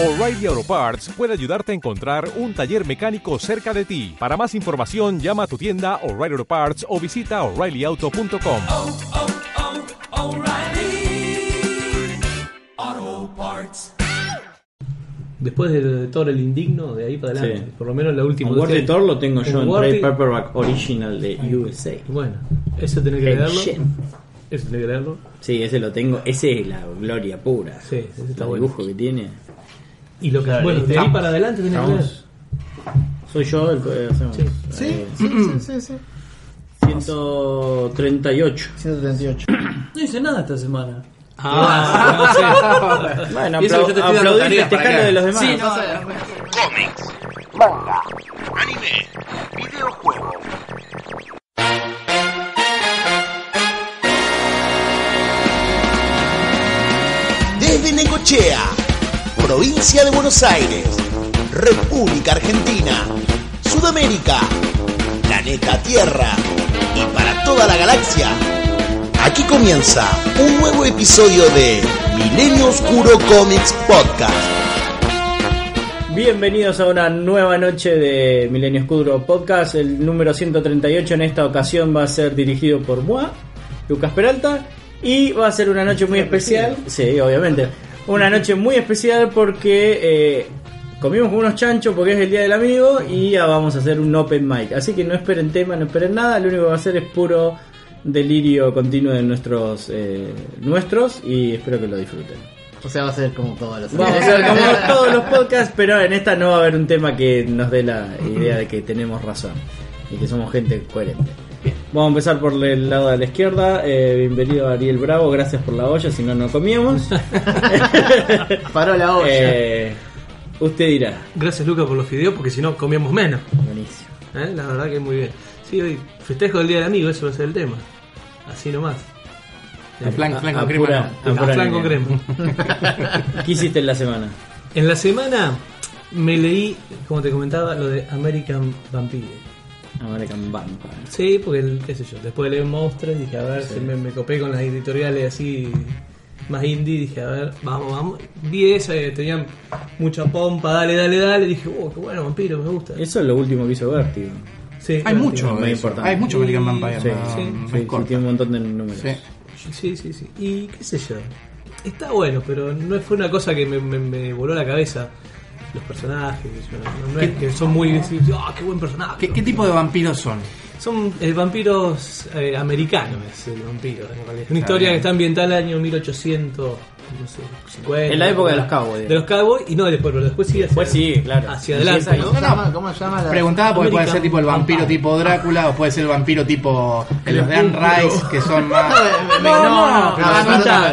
O'Reilly Auto Parts puede ayudarte a encontrar un taller mecánico cerca de ti. Para más información, llama a tu tienda O'Reilly Auto Parts o visita oreillyauto.com. oh, oh, Parts. Después de, de Thor el indigno, de ahí para adelante. Sí. Por lo menos la última. Worthy vez que- Thor lo tengo yo en Trade Paperback Original de USA. Bueno, eso tenés que leerlo. Eso tenés que leerlo. Sí, ese lo tengo. Ese es la gloria pura. Sí, ese está el bueno. dibujo que tiene. Y lo que. Claro, bueno, de ahí para adelante tenés que. Estamos. Soy yo el que hacemos. Sí. Sí, Eh, sí, sí, sí, sí. 138. 138. No hice nada esta semana. Ah, Bueno, Y yo te estoy dando aplaudir para festejar de los demás. Sí, no, cómics, manga, anime, videojuegos. Desde Necochea, provincia de Buenos Aires, República Argentina, Sudamérica, planeta Tierra y para toda la galaxia. Aquí comienza un nuevo episodio de Milenio Oscuro Comics Podcast. Bienvenidos a una nueva noche de Milenio Escudro Podcast. El número 138 en esta ocasión va a ser dirigido por Moa, Lucas Peralta. Y va a ser una noche muy especial. Sí, obviamente. Una noche muy especial porque eh, comimos con unos chanchos porque es el día del amigo y ya vamos a hacer un open mic. Así que no esperen tema, no esperen nada. Lo único que va a hacer es puro delirio continuo de nuestros, eh, nuestros y espero que lo disfruten. O sea, va a ser como todas las Vamos a hacer como todos los podcasts, pero en esta no va a haber un tema que nos dé la idea de que tenemos razón y que somos gente coherente. Vamos a empezar por el lado de la izquierda. Eh, bienvenido Ariel Bravo, gracias por la olla, si no, no comíamos. Paró la olla. Eh, usted dirá. Gracias, Luca, por los fideos, porque si no comíamos menos. Buenísimo. ¿eh? La verdad que muy bien. Sí, hoy festejo del Día del Amigo, eso va a ser el tema. Así nomás. El flan, flan A con crema. pura- no. a pura A flan con línea. crema. ¿Qué hiciste en la semana? En la semana me leí, como te comentaba, lo de American Vampire. American Vampire. Sí, porque, el- qué sé yo, después de leer Monstruos dije, a ver, si me, me copé con las editoriales así más indie, dije, a ver, vamos, vamos. Vi esa, eh, tenían mucha pompa, dale, dale, dale, dije, oh, qué bueno, vampiro, me gusta. Eso es lo último que hizo Vertigo. Sí, Hay mucho, muy importante. hay mucho American Vampire. Sí, no, sí, no Sí, sí, tiene un montón de números. Sí. Sí, sí, sí. Y qué sé yo. Está bueno, pero no fue una cosa que me, me- me voló la cabeza. Los personajes, no, no es que son muy. ¡Ah, qué buen personaje! ¿Qué, qué tipo de vampiros son? Son eh, vampiros eh, americanos, es el vampiro. en realidad. Es una historia que está ambientada en el año 1800, no sé, 50. En la época de los cowboys. De los cowboys, y no después, pero después sigue hacia, Después sí, claro. hacia adelante. ¿no? ¿Cómo, se llama, ¿Cómo se llama la.? Preguntaba porque puede American ser tipo el vampiro Vampire. tipo Drácula o puede ser el vampiro tipo de los de Anne Rice que son más. Me- me- No, no, no, no,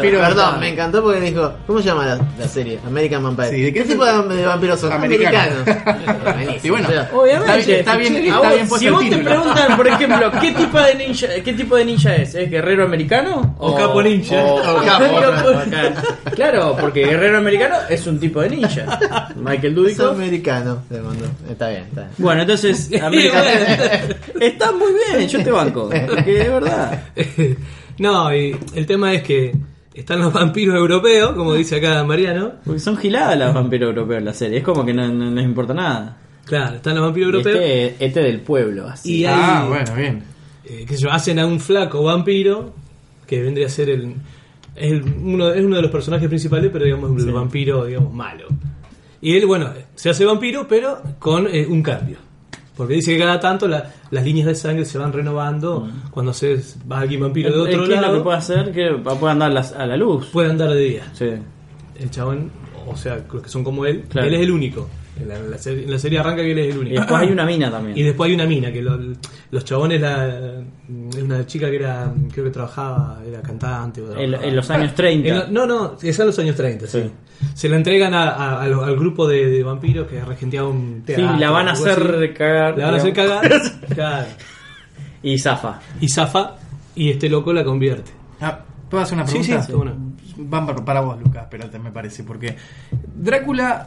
perdón, perdón, me encantó porque dijo, ¿cómo se llama la, la serie? American Vampire. Sí, ¿de qué ¿Qué se- tipo de, de vampiros son? Americano. Americanos. Y bueno, Obviamente. Está bien, está bien, A está vos, bien puesto si el vos te título. preguntan, por ejemplo, ¿qué tipo de ninja, qué tipo de ninja es? ¿Es guerrero americano? O capo ninja. o- O capo. Claro, porque guerrero americano es un tipo de ninja. Michael es Dudikoff. americano. le mandó. Está bien, está bien. Bueno, entonces, American- está muy bien, yo te banco. Porque es verdad. no, y el tema es que están los vampiros europeos, como dice acá Mariano. Porque son giladas las vampiros europeos en la serie. Es como que no, no les importa nada. Claro, están los vampiros Y europeos. Este, este del pueblo, así. Y hay, Ah, bueno, bien. eh, qué sé yo, hacen a un flaco vampiro que vendría a ser el, es el- uno, es uno de los personajes principales, pero digamos el vampiro, digamos, malo. Y él, bueno, se hace vampiro, pero con eh, un cambio. Porque dice que cada tanto la- las líneas de sangre se van renovando cuando se va alguien vampiro de otro el- ¿qué es lo lado. que puede hacer? Que puede andar las- a la luz. puede andar de día. Sí. El chabón, o sea, los que son como él, Claro. él es el único. En la, en la serie, en la serie arranca que él es el único. Y después hay una mina también. Y después hay una mina, que lo- los chabones, la, es una chica que era, creo que trabajaba, era cantante. o En, los años 30. En lo- no, no, es en los años 30, sí. Sí. Se la entregan a- a- a lo- al grupo de, de vampiros que regenteaba un Sí, teatro. la van a hacer así. cagar. La van a hacer cagar. claro. Y zafa. Y zafa, y este loco la convierte. Ah, ¿Puedo hacer una Sí, pregunta? sí, sí. Van para, para vos, Lucas, espérate, me parece, porque Drácula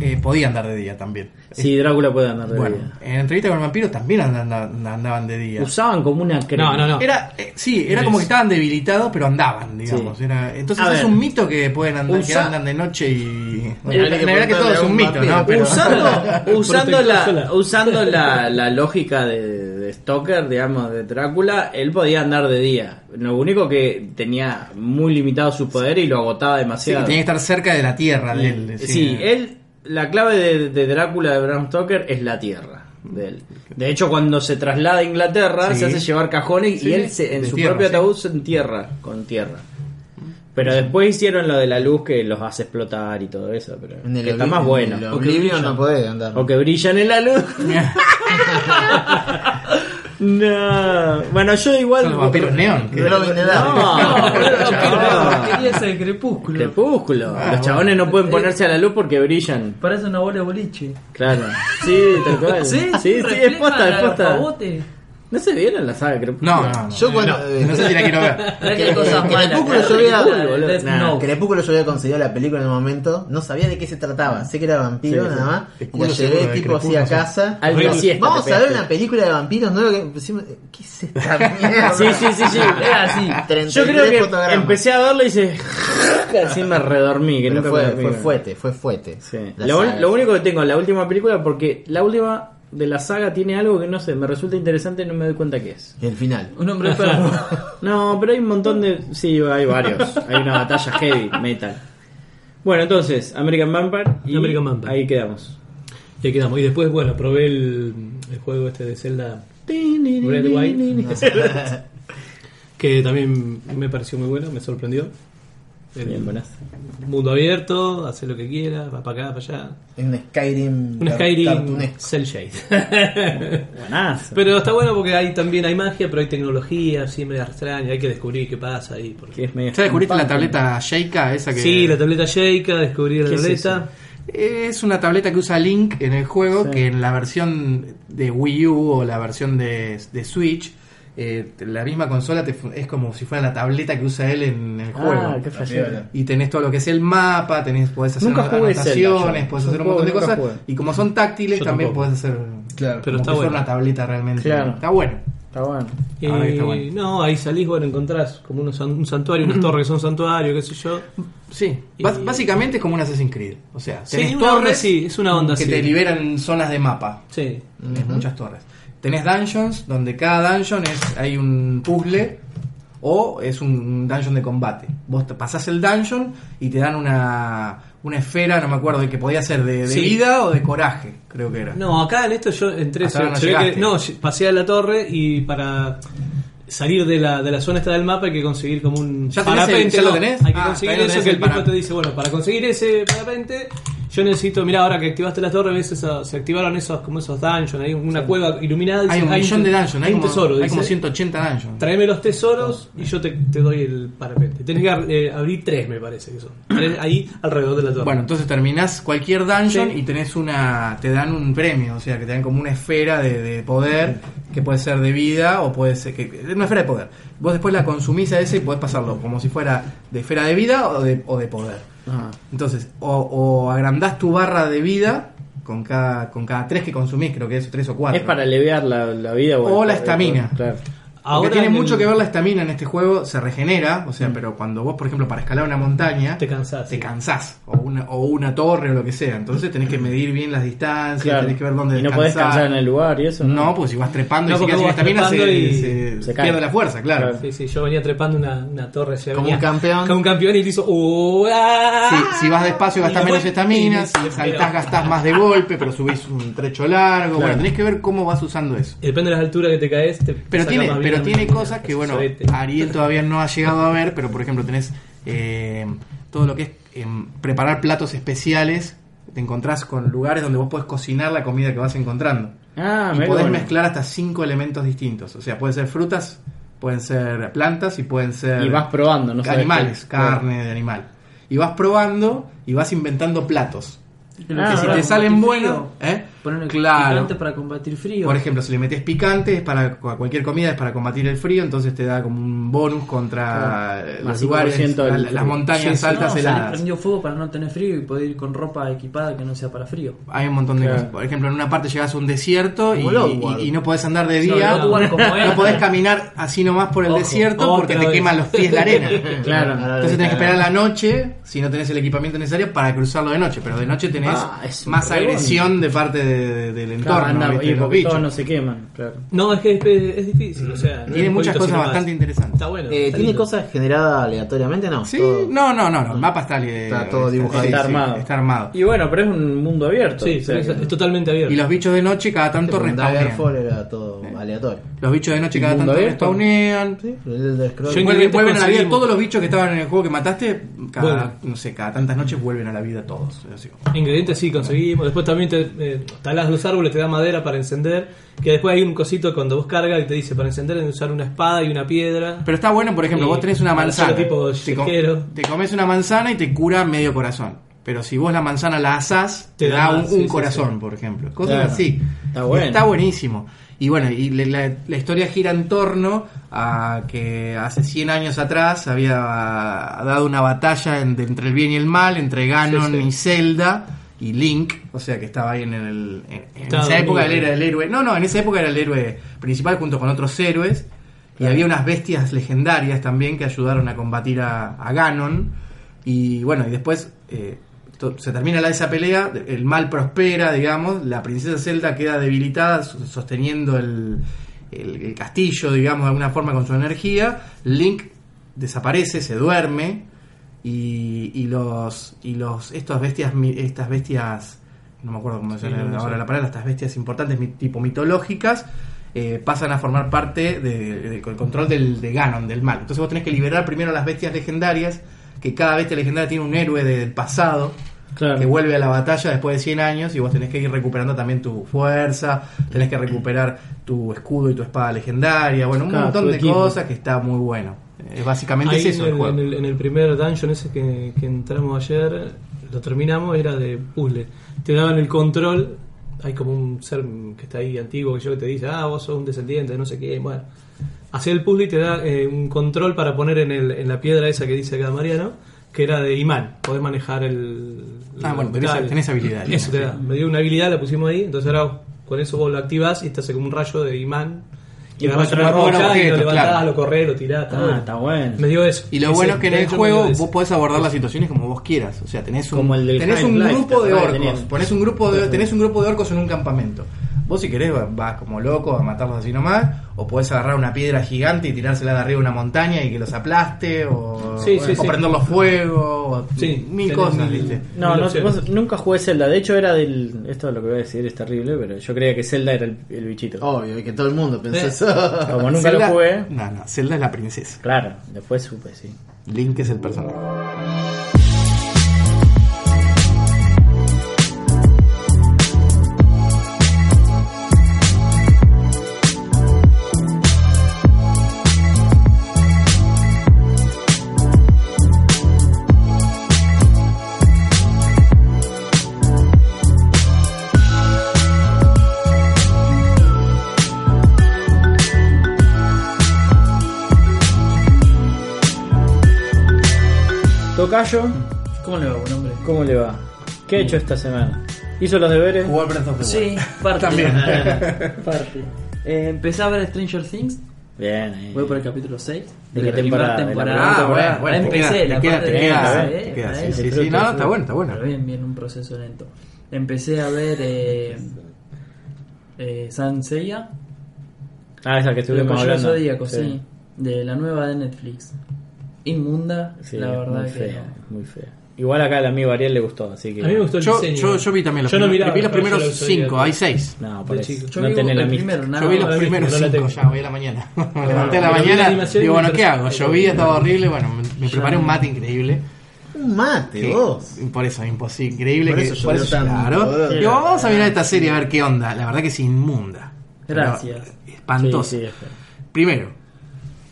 eh, podía andar de día también. Sí, Drácula puede andar de Bueno, día. en entrevista con el vampiro también andan- andaban de día. Usaban como una crema. No, no, no. Era, eh, sí, era como que estaban debilitados, pero andaban, digamos. Sí. Era, entonces A es ver. un mito que pueden andar, que andan de noche y. Bueno, la verdad que todo es un mito, vampiro. ¿no? Pero, usando usando, la, usando la, la lógica de, de Stoker, digamos, de Drácula, él podía andar de día. Lo único que tenía muy limitado su poder y lo agotaba sí, demasiado. tenía que estar cerca de la tierra de él. Sí, él, la clave de, de Drácula de Bram Stoker es la tierra. De, él. de hecho, cuando se traslada a Inglaterra, Sí. se hace llevar cajones Sí, y él se- en de su tierra, propio sí. ataúd se entierra con tierra. Pero después hicieron lo de la luz que los hace explotar y todo eso. Pero En el que está más en bueno. el O que Oblivion brilla. no puede andar. O que brillan en la luz. no. Bueno, yo igual. Son los vampiros neón. que- Dark. No, No, quería ser crepúsculo. Crepúsculo. Ah, Los chabones no pueden ponerse a la luz porque brillan. Parece una bola de boliche. Claro. Sí, tal cual. Sí, sí, sí, es posta, es posta. ¿No se vieron la saga Crepúsculo? No, no, no. Yo cuando. eh, No sé si la quiero ver. Cosas malas. Crepúsculo yo Nah. Crepúsculo yo había conseguido la película en el momento, no sabía de qué se trataba, sé que era vampiro Sí, sí. nada más, y Escudo la llevé tipo así a casa. Siesta Vamos a ver una película de vampiros nueva que pusimos- ¿Qué es esta mierda? Sí, sí, sí, sí. Era así. 33 Yo creo que fotogramas. empecé a verlo y se... Así me redormí. Que Pero nunca fue, fue fuerte, fue fuerte. Sí. Lo, saga. lo único que tengo en la última película, porque la última de la saga tiene algo que no sé, me resulta interesante y no me doy cuenta qué es. El final. Un hombre enfermo. No, pero hay un montón de... Sí, hay varios. Hay una batalla heavy, metal. Bueno, entonces, American Vampire y American Vampire. ahí quedamos. Y ahí quedamos. Y después, bueno, probé el, el juego este de Zelda Red White, que también me pareció muy bueno, me sorprendió. El Bien, buenas. mundo abierto, hacer lo que quiera, va para acá, para allá. Un Skyrim. Un Skyrim. Cell Shade. Buenazo. pero está bueno porque ahí también hay magia, pero hay tecnología, así medio extraña, hay que descubrir qué pasa ahí. Porque... Que es medio ¿Ya descubriste la tableta Sheikah? Esa que Sí, la tableta Sheikah, descubrí la ¿Qué es tableta. Es una tableta que usa Link en el juego, Sí. que en la versión de Wii U o la versión de, de Switch, eh, la misma consola te es como si fuera la tableta que usa él en el juego. Ah, qué flashero. Y tenés todo lo que es el mapa, tenés, podés hacer Nunca anotaciones, podés hacer un montón de juego cosas. jugué. Y como son táctiles, Yo también tampoco. podés hacer Claro. Pero está bueno. una tableta realmente. Claro. Está bueno. Está bueno. Ah, está bueno. No, ahí salís, bueno, encontrás como unos, un santuario, unas torres que son santuario, qué sé yo. Sí, Y- básicamente es como un Assassin's Creed. O sea, Sí, tenés una onda torres así, es una onda que te liberan zonas de mapa. Sí. Tenés muchas torres. Tenés dungeons, donde cada dungeon es hay un puzzle o es un dungeon de combate. Vos te pasás el dungeon y te dan una, una esfera, no me acuerdo de que podía ser de, de Sí. vida o de coraje, creo que era. No, acá en esto yo entré, se- no se ve que- llegaste. no, pasé a la torre y para salir de la, de la zona esta del mapa hay que conseguir como un ¿Ya parapente. el- ya lo tenés? Hay que Ah, conseguir eso que el para- te dice, bueno, para conseguir ese parapente yo necesito, mira, ahora que activaste las torres, ves esa- se activaron esos como esos dungeons, hay una cueva iluminada. hay dice, un millón de dungeons, hay un como, tesoro, hay dice, como 180 dungeons. Tráeme los tesoros y yo te, te doy el parapente. Tenés que eh, abrir tres, me parece que son. Tres ahí alrededor de la torre. Bueno, entonces terminás cualquier dungeon Sí. y tenés una. te dan un premio, o sea, que te dan como una esfera de, de poder, que puede ser de vida o puede ser. que una esfera de poder. Vos después la consumís a ese y podés pasarlo como si fuera de esfera de vida o de, o de poder. Entonces, o, o agrandás tu barra de vida con cada, con cada tres que consumís, creo que es tres o cuatro. Es para aliviar la, la vida O la estamina. Claro. Porque Ahora tiene en el- mucho que ver la estamina en este juego, se regenera, o sea, pero cuando vos, por ejemplo, para escalar una montaña, Te cansás, te sí. cansás, o una, o una torre o lo que sea, entonces tenés que medir bien las distancias, Claro. tenés que ver dónde y no descansar. podés descansar en el lugar y eso. No, pues si vas trepando No, y si porque quedas sin estamina se, trepando y se- se cae. pierde la fuerza, claro. Claro. Sí, sí, yo venía trepando una, una torre. se Como venía- un campeón. Como un campeón y le hizo. "Uh, ah". Sí, si vas despacio gastás menos estamina, si saltás gastás más de golpe, pero subís un trecho largo, Claro. bueno, tenés que ver cómo vas usando eso. Y depende de las alturas que te caes. Te Pero tiene, más pero tiene cosas que, bueno. Ariel todavía no ha llegado a ver, pero por ejemplo tenés eh, todo lo que es em, preparar platos especiales, te encontrás con lugares donde vos podés cocinar la comida que vas encontrando. Ah, y podés bueno. mezclar hasta cinco elementos distintos, o sea, pueden ser frutas, pueden ser plantas y pueden ser Y vas probando, no sabes animales, qué. carne de animal. Y vas probando y vas inventando platos. Que Ah, si te salen buenos, ¿eh? Ponerle Claro. picante para combatir frío. Por ejemplo, si le metes picante, es para cu- cualquier comida es para combatir el frío, entonces te da como un bonus contra Más los lugares, 5% del la- las montañas Sí, altas no, heladas. prendido fuego para no tener frío y poder ir con ropa equipada que no sea para frío. Hay un montón de Claro. cosas. Por ejemplo, en una parte llegas a un desierto y, no podés andar de día, no podés caminar así nomás por el Ojo, desierto porque te vez. queman los pies la arena. Claro. Entonces tenés que esperar la noche, si no tenés el equipamiento necesario, para cruzarlo de noche. Pero de noche tenés Ah, más agresión de parte de- de- del entorno, Claro, anda, ¿viste? y porque todos no se queman, claro. No, es que es, es difícil, o sea. no Tiene muchas cosas bastante interesantes. Está bueno. Eh, está ¿Tiene lindo. cosas generadas aleatoriamente? No. Sí, todo- no, no, no, no, el mapa está, Está todo dibujado. Está sí, armado. está armado. Y bueno, pero es un mundo abierto. Sí, o sea es, totalmente abierto. Y los bichos de noche cada tanto respawnean. Daggerfall era todo aleatorio. Los bichos de noche ¿Un cada tanto respawnean. Sí, Vuelven, a la vida. Todos los bichos que estaban en el juego que mataste, cada, Vuelven. no sé, cada tantas noches vuelven a la vida todos. Ingredientes sí conseguimos. Después también te eh, talás los árboles, te da madera para encender. Que después hay un cosito cuando vos cargas y te dice para encender debes usar una espada y una piedra. Pero está bueno, por ejemplo, Y vos tenés una manzana. tipo te, com- te comes una manzana y te cura medio corazón. Pero si vos la manzana la asás, te, Te da da un, más, sí, un sí, corazón, sí. por ejemplo. Cosas Claro. así. Está bueno. Está buenísimo. Y bueno, y le- la, la historia gira en torno a que hace 100 años atrás había dado una batalla en- de- entre el bien y el mal, entre Ganon Sí, sí. y Zelda y Link, o sea que estaba ahí en, el, en, esa época él era el héroe. No, no, en esa época era el héroe principal junto con otros héroes. Y había unas bestias legendarias también que ayudaron a combatir a, a Ganon. Y bueno, y después eh, se termina la, esa pelea, el mal prospera, digamos, la princesa Zelda queda debilitada so- sosteniendo el, el- el castillo, digamos, de alguna forma con su energía. Link desaparece, se duerme y, y los y los estos bestias estas bestias no me acuerdo cómo se llama no, ahora sé. la palabra, estas bestias importantes tipo mitológicas eh, pasan a formar parte de- de- del control del, de Ganon, del mal. Entonces vos tenés que liberar primero las bestias legendarias, que cada bestia legendaria tiene un héroe del pasado, Claro. que vuelve a la batalla después de 100 años y vos tenés que ir recuperando también tu fuerza, tenés que recuperar tu escudo y tu espada legendaria, bueno, un Claro, montón de equipo. cosas que está muy bueno. Eh, básicamente Ahí es eso en, el el, juego. en el- en el primer dungeon ese que, que entramos ayer, lo terminamos, era de puzzle. Te daban el control, hay como un ser que está ahí antiguo que yo que te dice, ah, vos sos un descendiente, no sé qué, bueno. Hacía el puzzle y te da eh, un control para poner en, el, en la piedra esa que dice acá Mariano, que era de imán, podés manejar el... Ah, bueno, tenés- tenés habilidad, Eso te da, me dio una habilidad, la pusimos ahí, entonces ahora con eso vos lo activás y te hace como un rayo de imán. Y encontrás una roca y lo levantás, claro. lo corrés, lo tirás, está Ah, bueno. está bueno. Me dio eso. Y lo bueno es que en el juego vos podés abordar las situaciones como vos quieras. O sea, tenés un, Como el del tenés un grupo ¿te de orcos. Ponés un grupo de, tenés un grupo de orcos en un campamento. Vos si querés vas- como loco a matarlos así nomás. O podés agarrar una piedra gigante y tirársela de arriba de una montaña y que los aplaste. O, Sí, sí, o sí. prenderlos fuego. O Sí, mil cosas, mil- ¿viste? No, no vos nunca jugué Zelda. De hecho, era del. Esto es lo que voy a decir, es terrible, pero yo creía que Zelda era el, el bichito. Obvio, y que todo el mundo pensó Eh. eso. Como nunca Zelda- lo jugué, No, no, Zelda es la princesa. claro, después supe, sí. Link es el personaje. Tocayo, ¿Cómo le va, buen hombre? ¿cómo le va? ¿Qué ha hecho esta semana? ¿Hizo los deberes? Jugó al Breath of the Wild. Sí, parte. También. parte. Eh, empecé a ver Stranger Things. Bien, ahí. Voy por el capítulo 6. ¿De qué temporada? ¿De la Ah, bueno, bueno, Ahí te empecé, queda- la te queda- parte te de queda- te ¿eh? queda, Ahí sí, sí, sí, disfruta, no, está bueno, está bueno. Pero bien, bien, un proceso lento. Empecé a ver eh, eh, San Seiya, Ah, esa que el estuvimos Caballero hablando. Zodíaco, sí. De la nueva de Netflix. Inmunda, Sí, la verdad muy que fea, no. muy fea. Igual acá al amigo Ariel le gustó, así que. A mí me gustó el Yo, diseño. yo, yo vi también los Yo no primeros, miraba vi los primeros cinco, hay seis. No, por eso. Yo no vi tenés la primero, nada Yo vi los la primeros misma, no la cinco ya, hoy a la mañana. Me levanté a la la mañana. y Digo, bueno, ¿qué hago? Llovía, estaba horrible. Bueno, me, me preparé un mate increíble. Un mate, que- vos. Por eso, imposible, increíble. Por que, eso llovió tanto, claro. Digo, vamos a mirar esta serie a ver qué onda. La verdad que es inmunda. Gracias. Espantosa. Primero,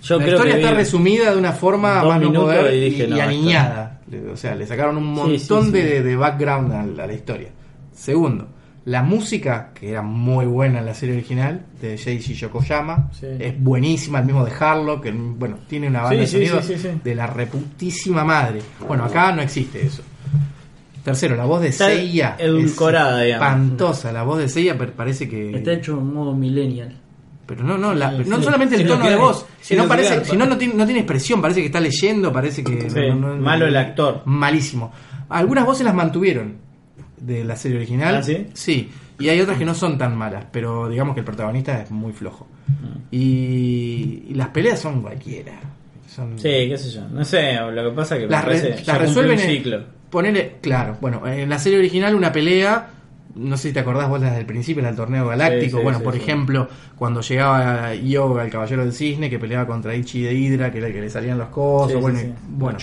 Yo la creo historia que está resumida de una forma más no poder y dije, y no, esto- aniñada. O sea, le sacaron un montón sí, sí. De, de background a, la- a la historia. Segundo, La música, que era muy buena en la serie original, de Jeishi Yokoyama, es buenísima, el mismo de Harlock, que bueno, tiene una banda de sonido de la reputísima madre. Bueno, acá no existe eso. Tercero, la voz de Seiya. edulcorada, es espantosa. La voz de Seiya parece que. Está hecho en modo millennial. Pero no, no, la- Sí, no solamente el Sí, tono de voz, sino parece, hay. si no, no tiene, no tiene expresión, parece que está leyendo, parece que no, no- malo el actor. Malísimo. Algunas voces las mantuvieron de la serie original. ¿Ah, sí? Sí, y hay otras que no son tan malas, pero digamos que el protagonista es muy flojo. Y, y las peleas son cualquiera. Son, Sí, qué sé yo. No sé, lo que pasa es que las, re- resuelven un en- ciclo. Ponele, claro, bueno, en la serie original una pelea, no sé si te acordás vos las del principio, del torneo galáctico, Sí, sí, bueno, sí, por ejemplo, cuando llegaba Yoga, el caballero del cisne, que peleaba contra Ichi de Hydra, que era el que le salían los cosos, bueno, bueno,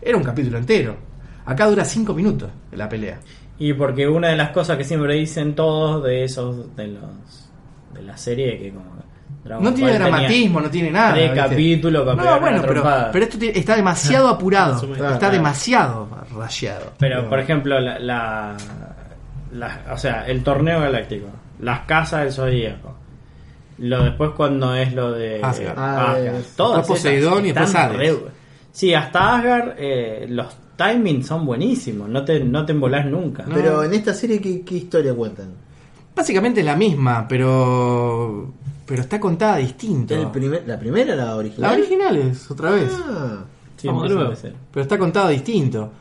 era un capítulo entero. Acá dura cinco minutos la pelea. Y porque una de las cosas que siempre dicen todos de esos de los de la serie que como Dragon No tiene dramatismo, no tiene nada. tres capítulos para No, bueno, pero, pero esto tiene- está demasiado apurado, está demasiado rayado. Pero, por ejemplo, la, la, la- o sea, el torneo galáctico, las casas del zodíaco, lo después cuando es lo de Asgard. Ah, Asgard, es- todas Poseidón y después Hades. Sí, hasta Asgard eh, los timings son buenísimos, no te, no te embolás nunca. No. Pero en esta serie, ¿qué, qué historia cuentan? Básicamente la misma, pero pero está contada distinto. ¿El primer, ¿La primera la original? La original es otra vez, Ah, Sí, Vamos pero está contada distinto.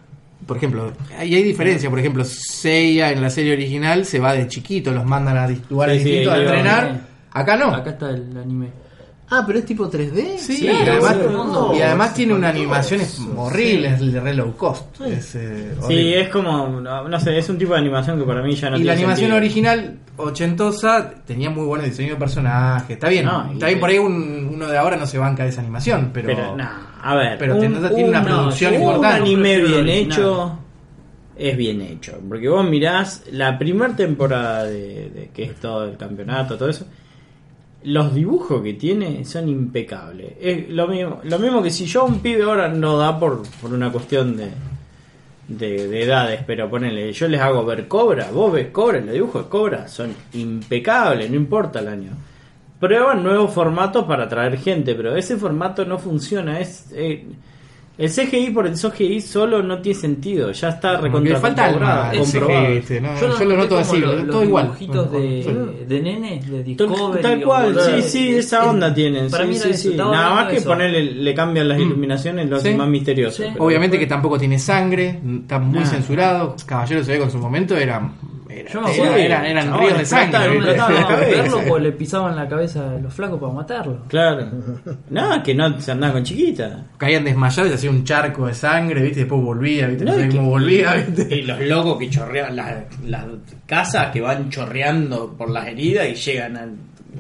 Por ejemplo, ahí hay diferencia. Por ejemplo, Seiya en la serie original se va de chiquito, los mandan a lugares Sí, sí, distintos a entrenar. Acá no. Acá está el anime. Ah, pero es tipo 3D. Sí, Sí, y además, no, y tiene una animación sí. horrible, es de re low cost. Es, eh, Sí, es como, no, no sé, es un tipo de animación que para mí ya no y tiene la animación sentido. original ochentosa tenía muy buen diseño de personaje. Está bien, No, y- está bien por ahí un- uno de ahora no se banca de esa animación, pero, Pero, no, a ver. pero tiene- tiene una producción un importante. anime Prefiero bien original. hecho es bien hecho. Porque vos mirás la primera temporada de, de que es todo el campeonato, todo eso. Los dibujos que tiene son impecables. Es lo mismo, lo mismo que si yo un pibe ahora no da por, por una cuestión de, de, de edades, pero ponele, yo les hago ver Cobra, vos ves Cobra, los dibujos de Cobra son impecables, no importa el año. Prueban nuevos formatos para atraer gente, pero ese formato no funciona. Es eh, el CGI por el CGI solo no tiene sentido. Ya está recontra falta comprobado, alma, el comprobado. CGI. No, Yo, yo, lo noto así, como lo- los todo igual. dibujitos de, de nenes, de Tal, Discovery. tal cual, sí, sí, esa Es- onda tienen. Para sí, mí sí, eso, sí. Nada más que eso. ponerle, le cambian las iluminaciones, lo Sí. hacen más misterioso. Obviamente que tampoco tiene sangre, está muy Nah. censurado. Caballero se ve con su momento era, era- Yo me era- acuerdo. era- eran Chabón, ríos de sangre. Yo me ¿viste? trataba de verlo porque le pisaban la cabeza a los flacos para matarlo. Claro. No, que no se andaba con chiquita. Caían desmayados y hacía un charco de sangre, ¿viste? Después volvía, ¿viste? No, No, sé que- cómo volvía, ¿viste? Y los locos que chorrean, las, las casas que van chorreando por las heridas y llegan a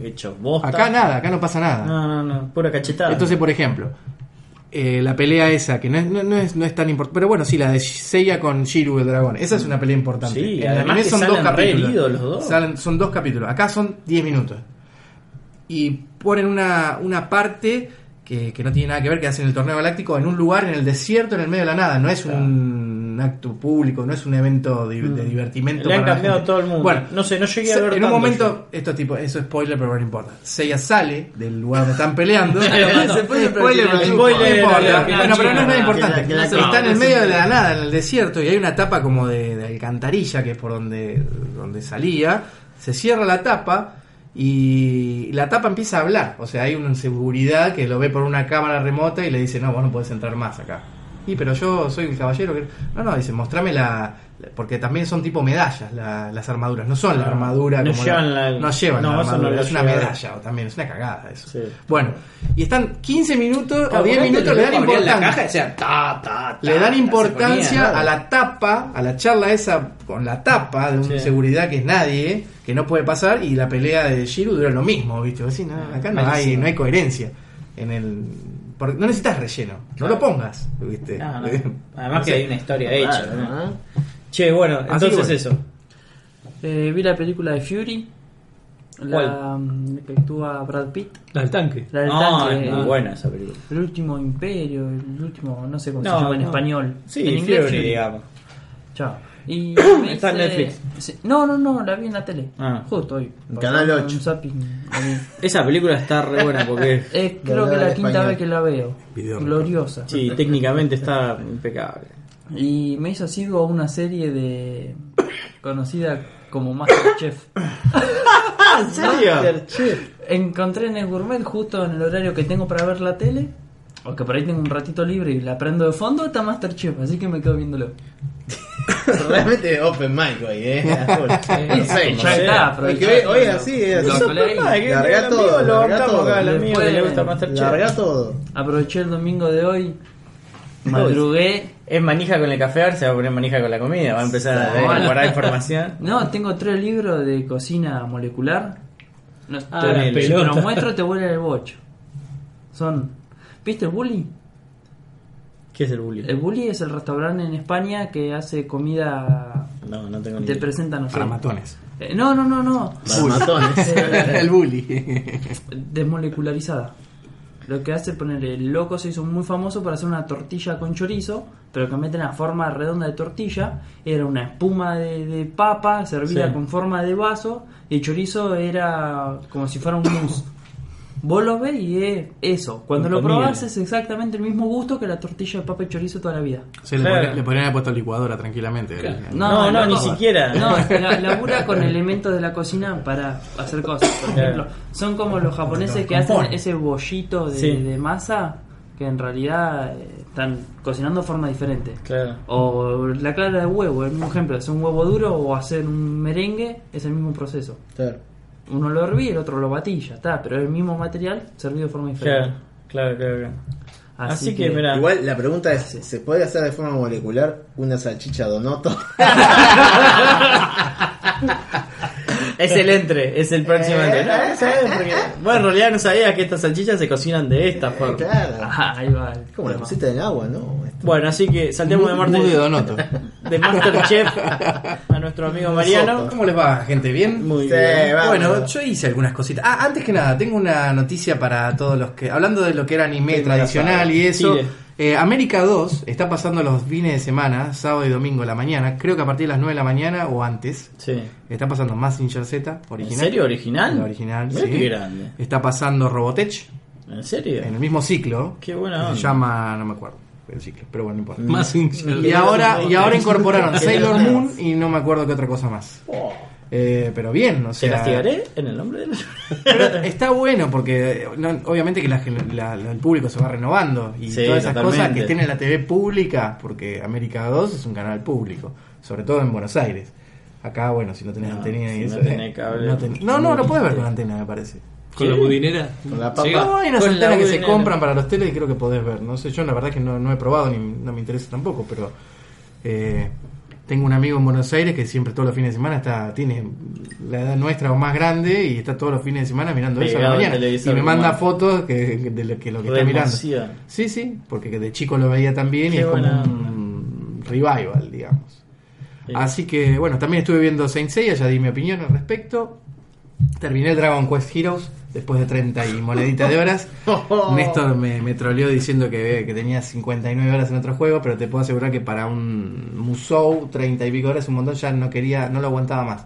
hechos bosta. Acá nada, acá no pasa nada. No, no, no, pura cachetada. Entonces, por ejemplo, eh, la pelea esa, que no es, no, no es, no es tan importante, pero bueno, sí, la de Seiya con Shiru el dragón, esa es una pelea importante. Sí, en además que son dos salen re capítulos. los dos. Salen- son dos capítulos, acá son 10 minutos. Y ponen una, una parte que, que no tiene nada que ver, que hacen el torneo galáctico en un lugar en el desierto, en el medio de la nada, no es un acto público, no es un evento de, de divertimento. Mm. Le han cambiado todo el mundo. Bueno, no sé, no llegué a ver en un momento, esto tipo, eso es spoiler, pero no importa. Seiya sale del lugar donde están peleando. Se puede Spoiler, pero- Spoiler, no importa. Bueno, pero no es nada importante. la- Está en el medio de la nada, en el desierto, y hay una tapa como de, de alcantarilla, que es por donde, donde salía. Se cierra la tapa y la tapa empieza a hablar. O sea, hay una seguridad que lo ve por una cámara remota y le dice, no, vos no podés entrar más acá. Y pero yo soy el caballero que... No, no, dice, mostrame la... Porque también son tipo medallas la- las armaduras, no son la armadura No como llevan la- no llevan no, la no armadura, lo es una llevan. medalla o también, es una cagada eso. Sí. Bueno, y están 15 minutos Claro, o 10 porque minutos le dan importancia. la caja y decían, ta, ta, ta, Le dan ta, importancia ponía. a la tapa, a la charla esa con la tapa de Sí. seguridad que es nadie, que no puede pasar, y la pelea de Shiru dura lo mismo, ¿viste? Decís, no, acá no hay, no hay coherencia. En el, porque no necesitas relleno, no lo pongas, ¿viste? No, no. Además No que sé. hay una historia hecha. ¿no? Che, bueno, Así entonces que bueno. eso. Eh, vi la película de Fury. La mm, que actúa Brad Pitt. La del tanque. La del No, tanque. es muy eh, buena esa película. El último imperio, el último, no sé cómo No, se llama en español. Sí, en inglés Fury, digamos. Chao. Y me Está en hice- Netflix. Sí. No, no, no, la vi en la tele. Ah. Justo hoy. Canal Pasando 8. un zapping, la vi. Esa película está re buena porque Eh, creo que la al quinta español. vez que la veo. Video. Gloriosa. sí, técnicamente está impecable. Y me hizo así una serie de. conocida como Masterchef. ¿En serio? Encontré en el gourmet justo en el horario que tengo para ver la tele. O que por ahí tengo un ratito libre y la prendo de fondo, está Masterchef, así que me quedo viéndolo. Realmente open mic hoy, eh. No sé, ya está, pero Porque hoy, así, es Larga todo, larga todo. le gusta Masterchef. Larga todo. Aproveché el domingo de hoy, madrugué. Es manija con el café, ahora se va a poner manija con la comida, va a empezar a incorporar información. No, tengo tres libros de cocina molecular. No, Ah, te, los muestro te vuelve el bocho. Son. ¿Viste el Bully? ¿Qué es el bullying? El Bully es el restaurante en España que hace comida. No, no tengo ni Te idea. presenta, no sé. Para matones. Eh, no, no, no, no. Matones. Eh, el bully. desmolecularizada. Lo que hace poner el loco se hizo muy famoso para hacer una tortilla con chorizo, pero que mete en la forma redonda de tortilla. Era una espuma de, de papa servida Sí. con forma de vaso y el chorizo era como si fuera un mousse. Vos lo ves y es eso. Cuando lo Comida. probás es exactamente el mismo gusto que la tortilla de papa y chorizo toda la vida. Sí, le, Claro. podrían- le podrían haber puesto licuadora tranquilamente. No, no, ni siquiera. No, la- labura con elementos de la cocina para hacer cosas. Por Claro. ejemplo, son como los japoneses que hacen ese bollito de, Sí. de masa que en realidad eh, están cocinando de forma diferente. Claro. O la clara de huevo, el mismo ejemplo, hacer un huevo duro o hacer un merengue es el mismo proceso. Claro. Uno lo herví, el otro lo batí, ya está, pero es el mismo material servido de forma diferente. Claro, claro, claro. claro. Así, Así, que, mira. Igual la pregunta es, ¿se puede hacer de forma molecular una salchicha donoto? Es el entre, es el próximo Eh, entre. No, no sabes, porque- Bueno, en realidad no sabía que estas salchichas se cocinan de esta forma. claro. Ahí va. Como la pusiste en agua, ¿no? Esto- Bueno, así que saltemos de, de Marte, Donoto. de Masterchef a nuestro amigo Mariano. ¿Cómo les va, gente? ¿Bien? Muy Sí, bien. vamos. Bueno, yo hice algunas cositas. Ah, antes que nada, tengo una noticia para todos los que. Hablando de lo que era anime Sí, tradicional y eso. Tire. Eh, América 2 está pasando los fines de semana, sábado y domingo a la mañana. Creo que a partir de las 9 de la mañana o antes. Sí. Está pasando Mazinger Z, original. ¿En serio? ¿Original? La original, Mirá sí. qué grande. Está pasando Robotech ¿En serio? en el mismo ciclo. Qué buena onda. Se llama, no me acuerdo el ciclo, pero bueno, no importa. Más Y ahora, y ahora incorporaron Sailor Moon y no me acuerdo qué otra cosa más. Eh, pero bien, o ¿Te sea. castigaré en el nombre de la... Pero está bueno porque eh, no, obviamente que la, la- la- el público se va renovando y Sí, todas esas totalmente. cosas que estén en la TV pública, porque América 2 es un canal público, sobre todo en Buenos Aires. Acá, bueno, si no tenés No, antena y si eso. no tenés eh, cable, no, ten- no, no, lo puedes ver con antena, me parece. Con la budinera. Con la papa. No, hay unas Con antenas que se compran para los teles y creo que podés ver. No sé, yo la verdad que no, no he probado ni no me interesa tampoco, pero eh, tengo un amigo en Buenos Aires que siempre todos los fines de semana está tiene la edad nuestra o más grande y está todos los fines de semana mirando eso a la mañana. Y me manda fotos que, que- de lo que, lo que está mirando. Sí, sí, porque de chico lo veía también y es como un revival, digamos. Sí. Así que bueno, también estuve viendo Saint Seiya, ya di mi opinión al respecto. Terminé Dragon Quest Heroes después de 30 y moneditas de horas. Néstor me, me troleó diciendo que, que tenía 59 horas en otro juego, pero te puedo asegurar que para un Musou 30 y pico horas un montón ya no quería, no lo aguantaba más.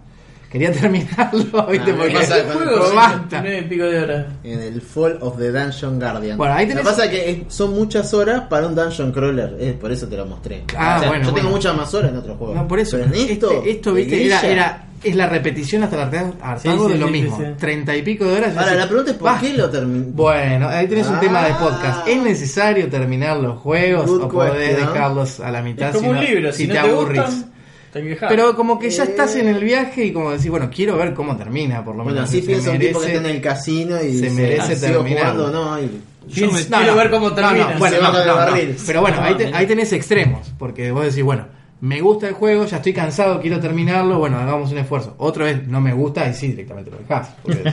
Quería terminarlo, ¿viste? Ah, Porque pasa con juego basta. y pico de horas. En el Fall of the Dungeon Guardian. Bueno, ahí Lo tenés- que pasa es que son muchas horas para un Dungeon Crawler. Es por eso te lo mostré. Ah, O sea, bueno, yo tengo muchas más horas en otros juegos. No, por eso. Pero en esto, este, esto viste, era, era, es la repetición hasta el hartazgo Sí, sí, de lo sí, mismo. sí, sí. 30 y pico de horas. Ahora, así, la pregunta es por basta. qué lo terminé. Bueno, ahí tenés un Ah. tema de podcast. ¿Es necesario terminar los juegos Good o podés question. dejarlos a la mitad Es como si un no- libro, si si, no te te aburrís? Pero como que ya Eh. estás en el viaje y como decís, bueno, quiero ver cómo termina, por lo Bueno, menos. así Se piensa un tipo que merece- está en el casino y se merece "Ah, sigo terminarlo". jugando, no, y- Yo me- quiero ver cómo termina. bueno, no, no, no. barril. Pero bueno, ahí, te- ahí tenés extremos, porque vos decís, bueno, me gusta el juego, ya estoy cansado, quiero terminarlo, bueno, hagamos un esfuerzo. Otra vez, no me gusta y sí, directamente lo dejás. porque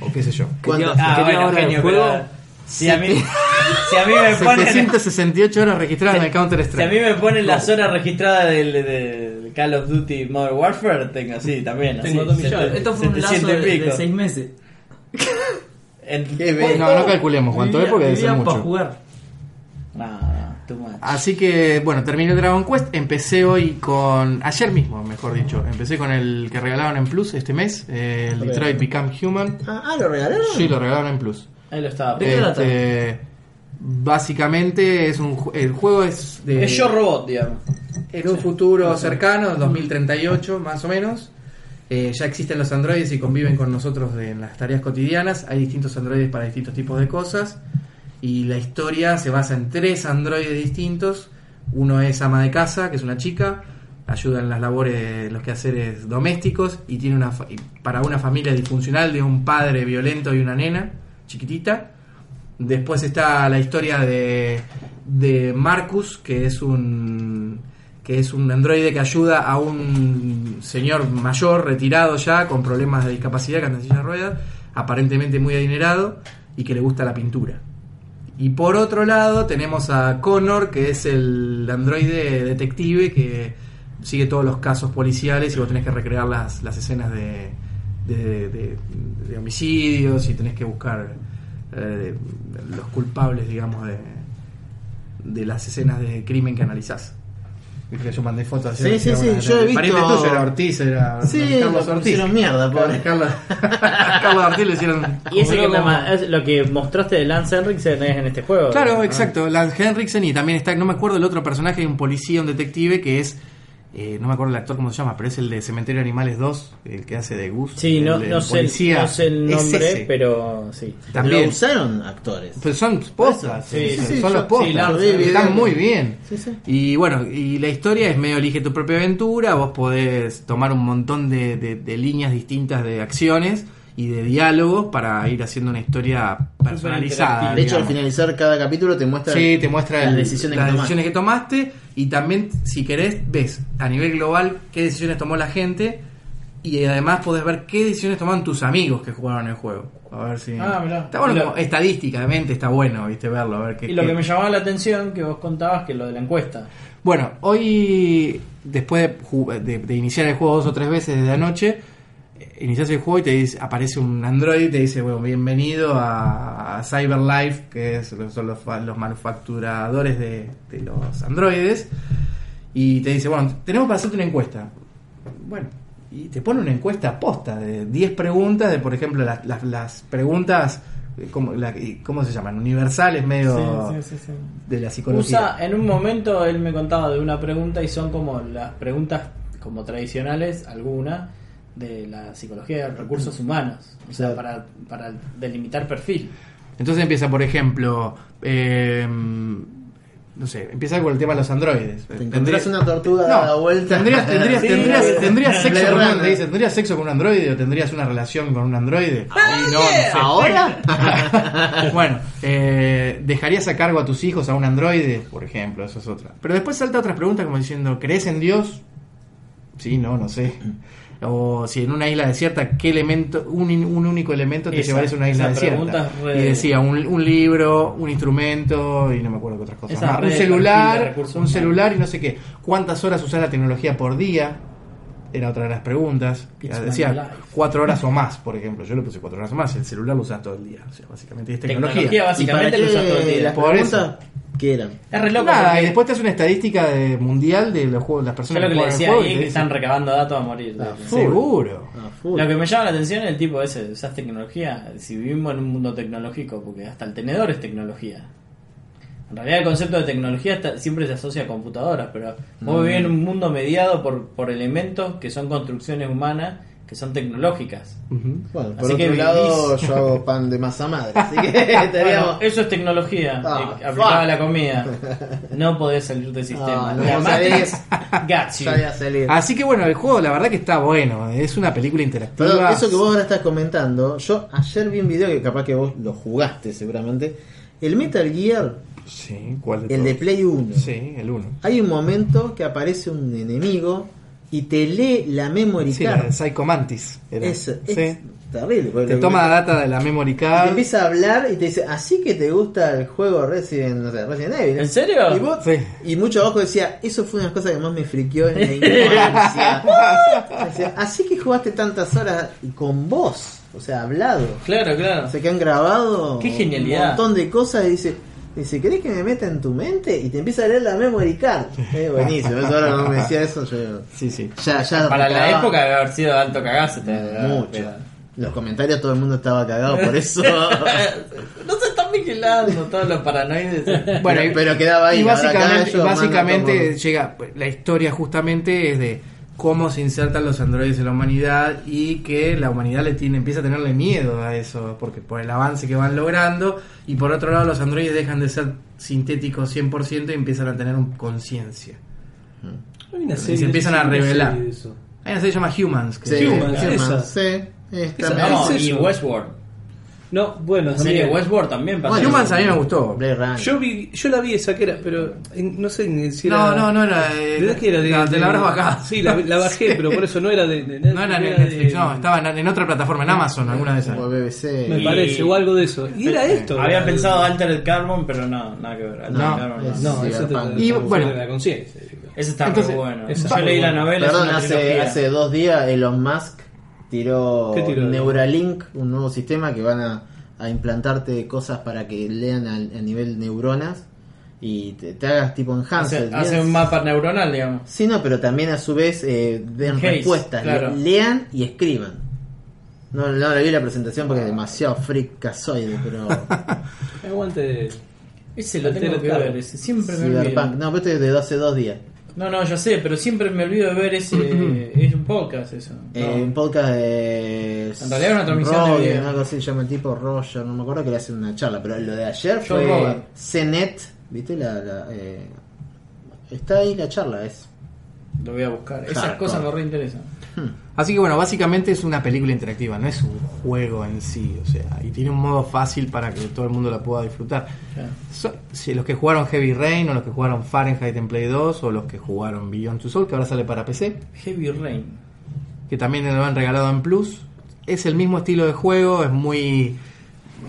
o, o qué sé yo. ¿Cuánto- Quería- Ah, bueno, el juego. pero si a mí, si a mí me ponen, 768 horas registradas en el Counter si a mí Strike. me ponen las horas registradas del, del Call of Duty Modern Warfare, tengo así también. Tengo así, dos millones. sete- Esto fue un lazo 700 de, y pico. de seis meses. No, no calculemos cuánto es porque debe ser para mucho. jugar. Así que, bueno, terminé Dragon Quest. Empecé hoy con. Ayer mismo, mejor dicho. Empecé con el que regalaron en Plus este mes. eh, el Detroit Become Human. Ah, ah, ¿lo regalaron? Sí, lo regalaron en Plus. Ahí lo estaba. ¿De qué trata? Este, básicamente es un ju- el juego es de Es Yo Robot, digamos. en un futuro cercano, 2038 más o menos. Eh, ya existen los androides y conviven con nosotros en las tareas cotidianas. Hay distintos androides para distintos tipos de cosas. Y la historia se basa en tres androides distintos. Uno es ama de casa, que es una chica, ayuda en las labores, los quehaceres domésticos y tiene una fa- y para una familia disfuncional de un padre violento y una nena chiquitita. Después está la historia de, de Marcus, que es un que es un androide que ayuda a un señor mayor, retirado ya, con problemas de discapacidad, que anda en silla de ruedas, aparentemente muy adinerado y que le gusta la pintura. Y por otro lado tenemos a Connor, que es el androide detective que sigue todos los casos policiales y vos tenés que recrear las, las escenas de, de, de- de homicidios y tenés que buscar eh, los culpables, digamos, de, de las escenas de crimen que analizás. Que yo mandé fotos. Sí, sí, sí, yo he visto- pariente tuyo era Ortiz, era Sí, Carlos lo Ortiz. pusieron mierda, pobre. Carlos, Carlos Ortiz le hicieron... Y ese que me es lo que mostraste de Lance Henriksen es en este juego. Claro, exacto. Lance Henriksen y también está, no me acuerdo el otro personaje, un policía, un detective que es, eh, no me acuerdo el actor cómo se llama, pero es el de Cementerio de Animales 2, el que hace de Gus. Sí, el, no, el no, sé, policía. no sé el nombre, pero sí. También. Lo usaron actores. Pues son postas, Sí, son- sí, son yo- los postas, están muy bien. Sí, sí. Y bueno, y la historia es medio elige tu propia aventura, vos podés tomar un montón de, de- de líneas distintas de acciones y de diálogos para ir haciendo una historia personalizada. De hecho, al finalizar cada capítulo te muestra Sí, te muestra las el- decisiones las que tomaste. decisiones que tomaste y también, si querés, ves a nivel global qué decisiones tomó la gente y además podés ver qué decisiones tomaron tus amigos que jugaron el juego. A ver si. Ah, mirá. Está bueno, como estadísticamente está bueno, viste, verlo, a ver qué. Y lo qué- que me llamaba la atención, que vos contabas, que lo de la encuesta. Bueno, hoy, después de, de- de iniciar el juego dos o tres veces desde anoche, inicias el juego y te dice, aparece un android y te dice, bueno, bienvenido a, a CyberLife, que es- son los, los manufacturadores de, de los androides, y te dice, bueno, tenemos para hacerte una encuesta. Bueno, y te pone una encuesta posta de 10 preguntas, de por ejemplo, las, las, las preguntas, eh, ¿cómo, la- ¿cómo se llaman? Universales, medio de la psicología. Usa, en un momento él me contaba de una pregunta y son como las preguntas como tradicionales, algunas, de la psicología de recursos humanos. O sea, para, para delimitar perfil. Entonces empieza, por ejemplo, eh, no sé, empieza con el tema de los androides. Te encontrás una tortuga No, dada vuelta. ¿Tendrías, tendrías, Sí, tendrías, sí. tendrías sexo con un, dice, ¿tendrías sexo con un androide o tendrías una relación con un androide? Ah, no, no sé. ¿Ahora? Bueno, eh, ¿dejarías a cargo a tus hijos a un androide? Por ejemplo, eso es otra. Pero después salta otras preguntas como diciendo, ¿crees en Dios? Sí, no, no sé. O si en una isla desierta, ¿qué elemento, un, un único elemento te Esa- llevarías a una isla desierta? re- Y decía, un, un libro, un instrumento, y no me acuerdo qué otras cosas más. Un celular, un humanos. celular y no sé qué. ¿Cuántas horas usas la tecnología por día? Era otra de las preguntas. It's Decía, cuatro horas o más, por ejemplo. Yo le puse cuatro horas o más. El celular lo usas todo el día. O sea, básicamente es tecnología. Tecnología, ¿Y para básicamente lo usas todo el día. las Por preguntas? ¿Qué eran? Es re loco. Nada, porque y después te hace una estadística de mundial de los juegos, las yo personas lo que le decía ahí es que dicen, están recabando datos a morir. Ah. Seguro. Ah. Lo que me llama la atención es el tipo ese, usas tecnología, si vivimos en un mundo tecnológico, porque hasta el tenedor es tecnología. En realidad el concepto de tecnología está- siempre se asocia a computadoras, pero vos vivís en un mundo mediado por, por elementos que son construcciones humanas, que son tecnológicas. Ujú. Bueno, por Así otro que lado, yo hago pan de masa madre. Así que estaríamos. Bueno, eso es tecnología Ah, eh, aplicada a la comida. No podés salir del sistema. Ah, no La vos Matrix salís. salir. Así que bueno, el juego la verdad que está bueno. Es una película interactiva. Pero eso que vos ahora estás comentando, yo ayer vi un video que capaz que vos lo jugaste seguramente. El Metal Gear, Sí, ¿cuál de el de? Play 1. Sí, el 1. Hay un momento que aparece un enemigo y te lee la memory Sí, card. la Psycho Mantis. era. Es, es Sí. terrible. Te toma data de la memory y te card. empieza a hablar y te dice, así que te gusta el juego Resident, no sé, Resident Evil. ¿En serio? Y, vos- Sí. y mucho abajo decía, eso fue una de las cosas que más me friqueó en la infancia. Así que jugaste tantas horas y con vos, o sea, hablado. Claro, claro. O sea, que han grabado Qué genialidad. un montón de cosas y dice, Dice, ¿querés que me meta en tu mente? Y te empieza a leer la memory card. Es buenísimo. Eso ahora cuando me decía eso, yo Sí, sí. ya, ya Para la cagaba época debe haber sido alto cagazo. mucho. Los comentarios todo el mundo estaba cagado por eso. no se están vigilando todos los paranoides. Bueno, y- pero quedaba ahí. Y básicamente, básicamente llega, la historia justamente es de cómo se insertan los androides en la humanidad y que la humanidad le tiene, empieza a tenerle miedo a eso, porque por el avance que van logrando, y por otro lado los androides dejan de ser sintéticos 100% y empiezan a tener un- conciencia. Hay una Y se empiezan a revelar. Hay una serie que se llama Humans. Que Sí, Humans, Humans, esa. sí. Está Esa, medio- No, es y. Westworld. No, bueno, La serie también. Westworld también pasó. Bueno, Humans a mí me gustó. Blade Runner. Yo vi, yo la vi esa que era, pero en- no sé ni si No, era. no, no era. eh, ¿De qué era? De, te de- la habrás bajado. Sí, la, la bajé, pero por eso no era de, de No era de era Netflix, de- no, estaba en, en otra plataforma, en Amazon, alguna de esas. Como BBC. Me Y- parece, o algo de eso. Y era esto. Había era- pensado Altered Carbon, pero no, nada que ver. Altered No, Carbon es- No, Sí, eso te, Y, bueno. la conciencia. Ese está Entonces, muy bueno. esa Yo leí la novela. Perdón, es una hace, trilogía. hace dos días Elon Musk tiró. Neuralink, un nuevo sistema que van a, a implantarte cosas para que lean al- a, nivel neuronas y te, te hagas tipo enhanced. Hace, hace un mapa neuronal, digamos. Sí, no, pero también a su vez eh, den Haze, respuestas, claro. le- lean y escriban. No, no le vi la presentación porque es demasiado fricazoide, pero Aguante. Ese lo tengo que ver. Ese siempre me olvido. No, pero este es de hace dos días. No, no, yo sé, pero siempre me olvido de ver ese. es un podcast eso. No. Eh, un podcast de. En realidad era una transmisión de Rogan, video. algo así, se llama el tipo Roger, no me acuerdo que le hace una charla, pero lo de ayer fue. CNET, ¿viste? La, la, eh, está ahí la charla, es. Lo voy a buscar. Esas cosas me reinteresan. Así que bueno, básicamente es una película interactiva, no es un juego en sí, o sea, y tiene un modo fácil para que todo el mundo la pueda disfrutar. Claro. So- si los que jugaron Heavy Rain o los que jugaron Fahrenheit en Play 2 o los que jugaron Beyond Two Soul que ahora sale para PC, Heavy Rain. que también lo han regalado en Plus, es el mismo estilo de juego, es muy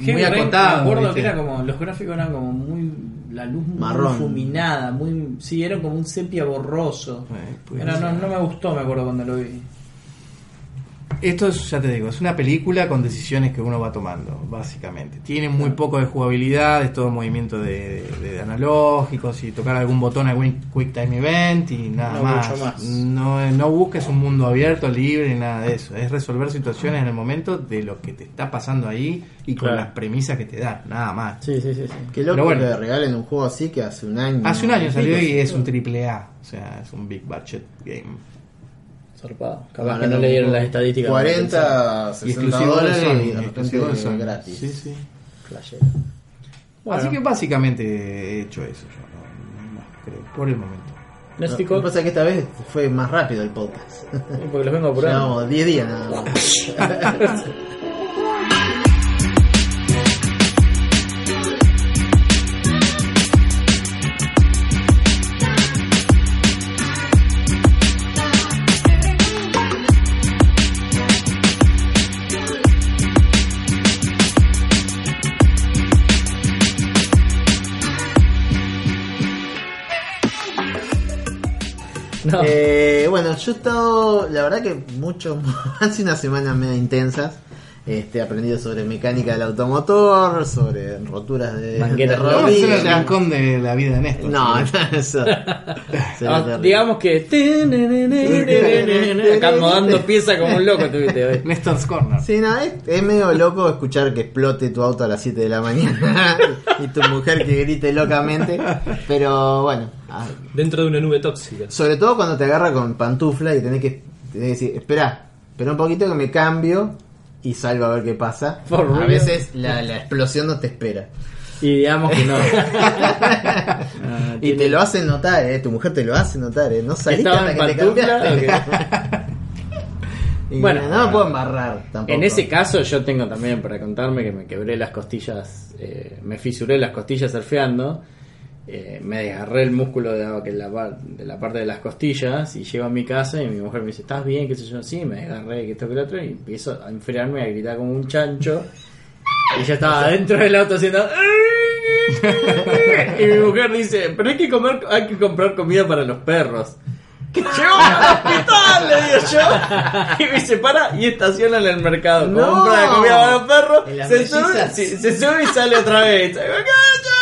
Heavy muy Rain, me acuerdo ¿viste? que era como. Los gráficos eran como muy. La luz muy Marrón. difuminada, muy. Sí, era como un sepia borroso. Eh, pues, Era, no, no me gustó, me acuerdo cuando lo vi. Esto es, ya te digo, es una película con decisiones que uno va tomando, básicamente. Tiene muy poco de jugabilidad, es todo movimiento de, de- de analógicos y tocar algún botón, algún quick time event y nada No más. mucho más. No, no busques un mundo abierto, libre, nada de eso. Es resolver situaciones en el momento de lo que te está pasando ahí y con Claro. las premisas que te dan, nada más. Sí, sí, sí. sí. Qué loco Pero bueno. que le regalen un juego así que hace un año. Hace un año salió y es un triple A, o sea, es un big budget game. Zarpado. Capaz Ahora que no leyeron las estadísticas. 40, Y 60 exclusivo de dólares y de repente gratis. Sí, sí. Bueno. Así que básicamente he hecho eso yo, no, no más, creo, por el momento. Lo que pasa es que esta vez fue más rápido el podcast. porque los vengo apurando. Llevamos 10 días nada más. Eh, bueno, yo he estado, la verdad que mucho, hace una semana media intensas. Este, aprendido sobre mecánica del automotor, sobre roturas de, Mangueras de el rodillas. rincón de la vida de Néstor. No, eso. Ah, digamos que. Acá modando pieza como un loco tuviste hoy. Nestor's Corner. Sí, no, es, es medio loco escuchar que explote tu auto a las 7 de la mañana y tu mujer que grite locamente. Pero bueno, ah, Dentro de una nube tóxica. sobre todo cuando te agarra con pantufla y tenés que, tenés que decir, espera, espera un poquito que me cambio y salgo a ver qué pasa. A veces la, la explosión no te espera. Y digamos que no. Y te lo hacen notar, eh, tu mujer te lo hace notar, eh, no saliste ¿Estaba hasta que te pantufla? cambiaste. Y Bueno. no me puedo embarrar tampoco. En ese caso yo tengo también para contarme que me quebré las costillas, eh, me fisuré las costillas surfeando, eh, me desgarré el músculo de la, que la, par- de la parte de las costillas y llego a mi casa y mi mujer me dice, ¿estás bien? ¿Qué sé yo? Sí, me desgarré, que esto que lo otro y empiezo a enfriarme a gritar como un chancho y yo estaba dentro del auto haciendo... y mi mujer dice, pero hay que comer, hay que comprar comida para los perros. ¡Llevo al hospital! Le digo yo. Y me dice, para y estaciona en el mercado. No. Compra comida para los perros. Se sube, se sube y sale otra vez.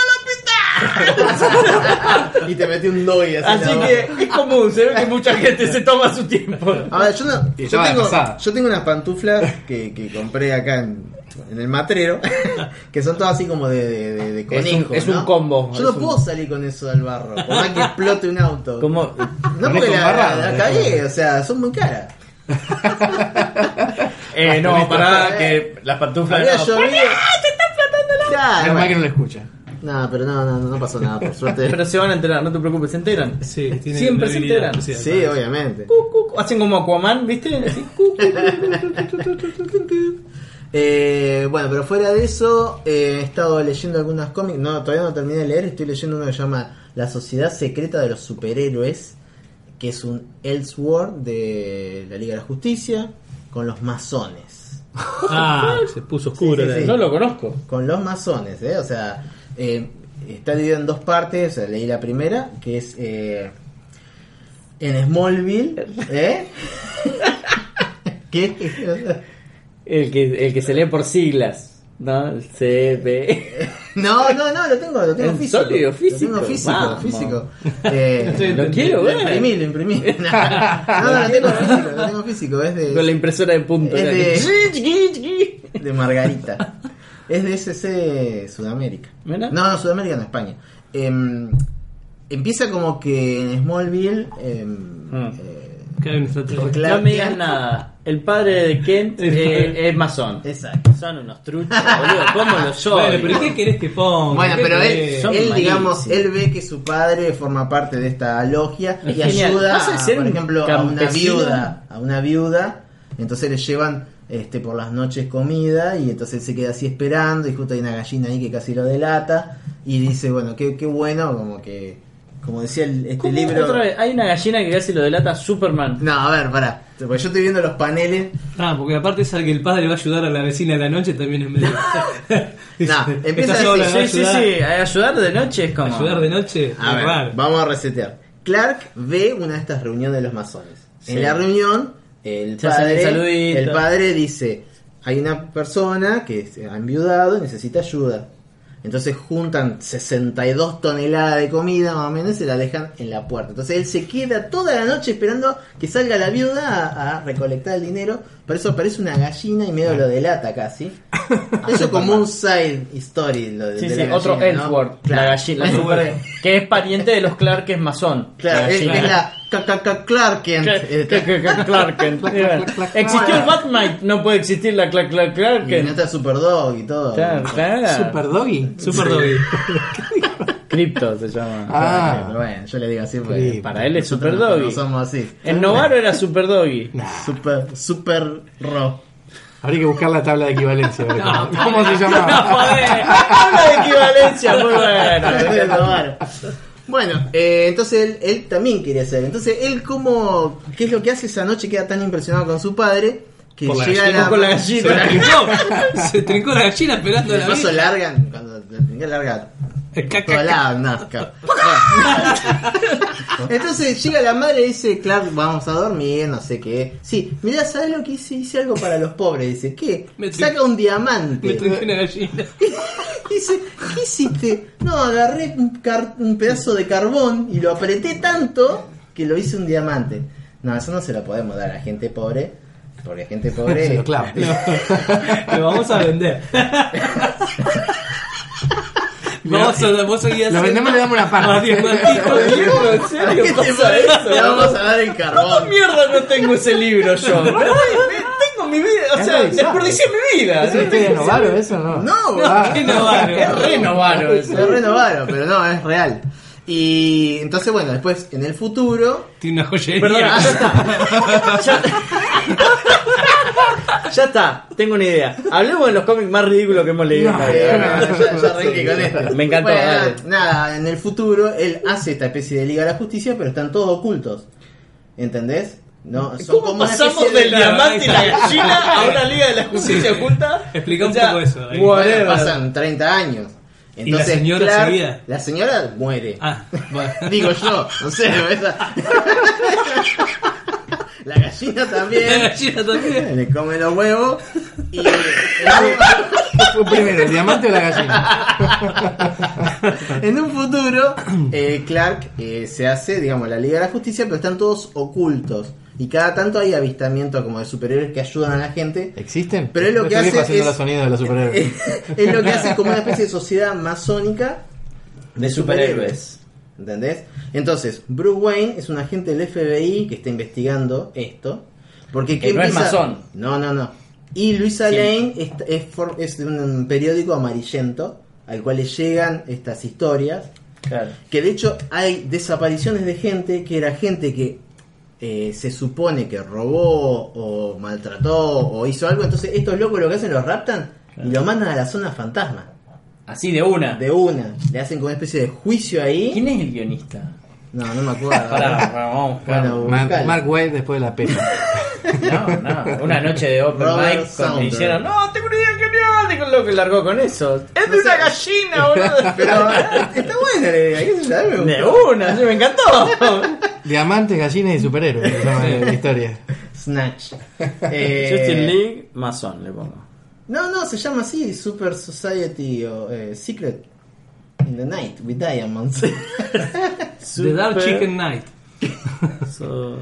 Y me quedo, "Llevo al hospital! y te metí un doy así. Así la que boca. es común, se ve que mucha gente se toma su tiempo. A ver, yo, no, tengo, yo tengo unas pantuflas que, que compré acá en, en el matrero, que son todas así como de, de, de- de Es conejo. un- es ¿no? un combo, Yo no un- puedo salir con eso al barro, por más que explote un auto. Como, No, porque la, la cagué, o sea, son muy caras. eh, no, para que las pantuflas. No. llovido. Claro, Menos mal que no lo escucha. No, pero no, no, no pasó nada, por suerte. Pero se van a enterar, no te preocupes, se enteran. Sí, Siempre se enteran. Sí, obviamente. Cu, cu, cu. Hacen como Aquaman, ¿viste? Así, cu, cu. Eh, bueno, pero fuera de eso, eh, he estado leyendo algunos cómics. No, todavía no terminé de leer. Estoy leyendo uno que se llama La Sociedad Secreta de los Superhéroes, que es un Elseworld de la Liga de la Justicia con los masones. Ah, se puso oscuro. Sí, sí, la- sí. No lo conozco. Con los masones, ¿eh? O sea, eh, está dividido en dos partes. Sea, leí la primera, que es eh, en Smallville, ¿eh? ¿Qué? El que, el que se lee por siglas, ¿no? El CP. No, no, no, lo tengo, lo tengo ¿En físico. sólido, físico? Lo tengo físico, Vamos. físico. Eh, Lo quiero lo ver. imprimí, lo imprimí. No, no, lo tengo físico, lo tengo físico. Es de, Con la impresora de punto. Es de- de Margarita. Es de SC Sudamérica. Mira. No, no, Sudamérica, no, España. Em, empieza como que en Smallville. em, Mm. eh, No me digas nada. El padre de Kent eh, es masón. Exacto. Son unos truchos, boludo. ¿Cómo lo son? Bueno, pero ¿qué querés que ponga? Bueno, ¿Qué pero él, digamos, él ve que su padre forma parte de esta logia Es y genial. ayuda, a, por ejemplo, a una viuda, a una viuda, entonces le llevan este por las noches comida y entonces él se queda así esperando y justo hay una gallina ahí que casi lo delata y dice, bueno, qué, qué bueno, como que, como decía el- este libro... Otra vez, hay una gallina que casi lo delata a Superman. No, a ver, pará, porque yo estoy viendo los paneles Ah, porque aparte es que el padre va a ayudar a la vecina de la noche también en medio. No, empieza "Esta así, sola, Sí, a sí, ayudar- sí. Ayudar de noche es como. Ayudar de noche A es ver, raro. vamos a resetear. Clark ve una de estas reuniones de los masones. Sí. En la reunión, el padre, el padre dice, hay una persona que se ha enviudado y necesita ayuda. Entonces juntan 62 toneladas de comida más o menos y se la dejan en la puerta. Entonces él se queda toda la noche esperando que salga la viuda a, a recolectar el dinero. Por eso aparece una gallina y medio lo delata casi. Eso como un side story. Lo de, Sí, de sí, la otro gallina, ¿no? Ellsworth, Claro. la gallina, la super- que es pariente de los Clark, que es masón. Claro, La es, es la Clark Kent. Clark Kent. Existió el Batmite, no puede existir la Clark Clark Clark Y no Kent. está Superdog y todo. Claro, claro. Super Doggy. Crypto se llama. Ah. Pero bueno, yo le digo así porque para él es nosotros Super no- Doggy. No somos así. En Novaro era Super Doggy. Super, super ro. Habría que buscar la tabla de equivalencia. cómo, cómo se No, llama? joder. Habla de equivalencia, muy bueno. Bueno. Eh, entonces él, él también quería hacer. Entonces él como, ¿qué es lo que hace esa noche? Queda tan impresionado con su padre que Por la llega gallina, la, con la Se gallina. trincó, se trincó la gallina esperando la paso largan, cuando la larga Ca- ca- Por ca- lado, no, claro. Entonces llega la madre y dice, Clark, vamos a dormir, no sé qué. Sí, mira, ¿sabes lo que hice? Hice algo para los pobres. Dice, ¿qué? Me Saca un diamante. Me trinqué una gallina. Dice, ¿qué hiciste? No, agarré un, pedazo de carbón y lo apreté tanto que lo hice un diamante. No, eso no se lo podemos dar a gente pobre. Porque gente pobre... Lo vamos a vender. Vamos a, vos seguís Lo vendemos y le damos una parte. A de libro, ¿en ¿A serio? qué te pasa parece? eso? Le vamos a dar el ¿Cómo carbón. mierda no tengo ese libro yo? Tengo mi vida, o Es sea, desperdicié mi vida. ¿Es una historia de Novaro eso no? No, Ah. Qué novaro. Es re novaro Es eso. renovaron, pero no, es real. Y entonces, bueno, después en el futuro. Tiene una joyería. Perdón, ya está. Ya, está, tengo una idea. Hablemos de los cómics más ridículos que hemos leído en la vida. ya, ya arranqué con esto. Me encantó, Bueno, dale. nada, en el futuro él hace esta especie de Liga de la Justicia, pero están todos ocultos. ¿Entendés? No, son ¿Cómo como una pasamos especie del de- diamante y la gallina a una liga de la justicia oculta? Explica un poco eso, ahí. whatever. Bueno, pasan 30 años. ¿Y la señora Clark- seguía? La señora muere. Ah, bueno. Digo yo, no sé, esa- La gallina La también. gallina también. Le come los huevos y ¿Qué fue primero, el diamante o la gallina? En un futuro, eh, Clark eh, se hace, digamos, la Liga de la Justicia, pero están todos ocultos. Y cada tanto hay avistamientos como de superhéroes que ayudan a la gente. ¿Existen? Pero es lo que hace es- los sonidos de los superhéroes. es lo que hace como una especie de sociedad masónica De superhéroes. ¿Entendés? Entonces, Bruce Wayne es un agente del FBI que está investigando esto. Porque Que no es masón. No, no, no. Y Luisa Sí. Lane es, es for- es de un periódico amarillento al cual le llegan estas historias. Claro. Que de hecho hay desapariciones de gente que era gente que eh, se supone que robó o maltrató o hizo algo. Entonces estos locos lo que hacen los raptan y lo mandan a la zona fantasma. Así de una. De una. Le hacen como una especie de juicio ahí. ¿Quién es el guionista? No, no me acuerdo. Pará, vamos a. Bueno, Mark. Mark Wade después de la pepa. No, no. Una noche de open Robert mic cuando hicieron. No, tengo una idea genial. Digo lo que largó con eso. Es de una gallina, boludo. Pero está buena la idea, qué me De una, sí, me encantó. Diamantes, gallinas y superhéroes. se llama la historia. Snatch. Eh, Justin League, masón le pongo. No, no, se llama así, Super Society o eh, Secret in the Night with Diamonds. The Dark Chicken Night. So-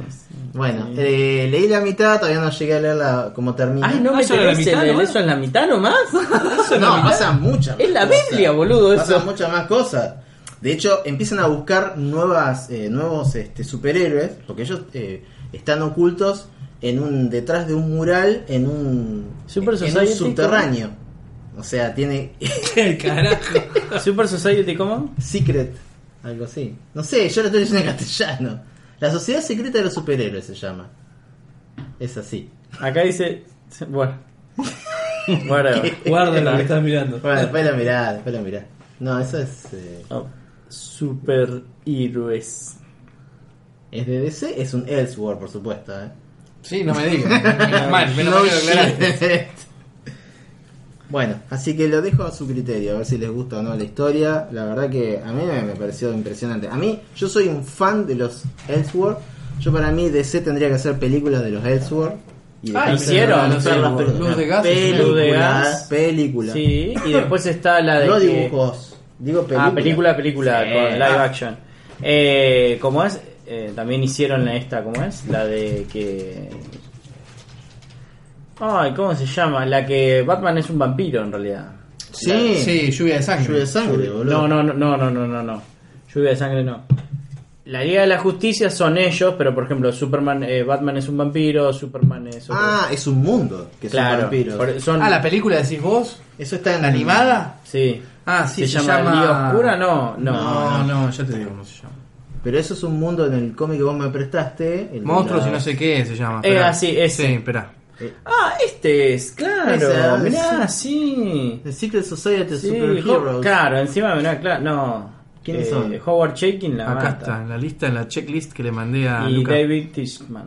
bueno, eh, leí la mitad, todavía no llegué a leerla como termina. Ay, no Ah, me ¿eso era la mitad eso en la mitad nomás. no, pasan muchas Es la cosas. Biblia, boludo, eso. Pasan muchas más cosas. De hecho, empiezan a buscar nuevas, eh, nuevos este, superhéroes, porque ellos eh, están ocultos en un detrás de un mural en un, Super en un subterráneo. O sea, tiene ¿Qué carajo? Super Society, ¿cómo? Secret, algo así. No sé, yo lo estoy diciendo en castellano. La Sociedad Secreta de los Superhéroes se llama. Es así. Acá dice. Bueno. Lo que estás mirando. Bueno, después la mirá, después la mirá. No, eso es. eh, Oh, superhéroes. es de DC, es un Elseworld, por supuesto. ¿eh? Sí, no me digas. Menos mal, menos mal que lo aclaraste. shit. Bueno, así que lo dejo a su criterio, a ver si les gusta o no la historia. La verdad que a mí me, me pareció impresionante. A mí, yo soy un fan de los Elseworld. Yo para mí DC tendría que hacer películas de los Elseworld. Y Ah, hicieron, Luz películas. de gas, Películas, Luz de gas. películas. Sí, y después está la de. No que- dibujos, digo películas. Ah, película, película, Sí. con live Ah, action. Eh, ¿Cómo es? Eh, también hicieron esta, ¿cómo es? La de que. Ay, ¿cómo se llama? La que Batman es un vampiro en realidad. Sí, Sí, lluvia de sangre. Lluvia de sangre, boludo. No, no, no, no, no, no, no, no. Lluvia de sangre no. La Liga de la Justicia son ellos, pero por ejemplo, Superman, eh, Batman es un vampiro, Superman es otro. Ah, es un mundo que son claro. vampiros. por- son, Ah, la película decís vos. Eso está en ¿La animada? Sí. Ah, sí, ¿Se, se, llama, llama Liga Oscura? No, no. No, no, ya te digo cómo se llama. Pero eso es un mundo en el cómic que vos me prestaste. el Monstruos la- y no sé qué se llama. Eh, ah, sí, ese. Sí, espera. Ah, este es, claro. Ese, mirá, sí. The Secret Society of Sí, Superheroes. Ho- claro, encima mirá, claro, no. ¿Quiénes Eh, son? Howard Shaking la Acá mata. está, en la lista, en la checklist que le mandé a Y Luca. David Tishman,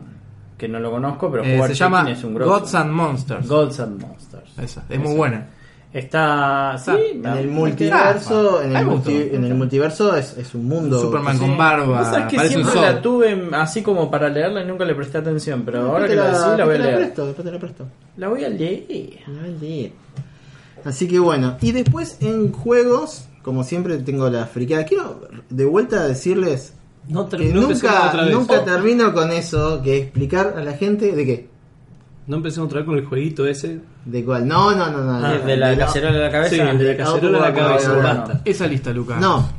que no lo conozco, pero Eh, Howard se llama es un grosso. Gods and Monsters. Gods and Monsters. Esa, es muy buena. Está, sí, En el multiverso, en el, multi- en el multiverso es, es un mundo. Superman con barba. Vos sabés que parece un siempre sol. la tuve así como para leerla y nunca le presté atención, pero ahora Después que te la decís la voy a leer. presto, después te la presto. La voy a leer. La voy a leer. Así que bueno, y después en juegos, como siempre tengo la friqueada. Quiero de vuelta decirles No, que nunca, nunca termino con eso, que explicar a la gente de qué. No empecemos otra vez con el jueguito ese. ¿De cuál? No, no, no, no. Ah, de la no. cacerola de la cabeza. Sí, de la cacerola a la cabeza. no. Esa lista, Luca. No.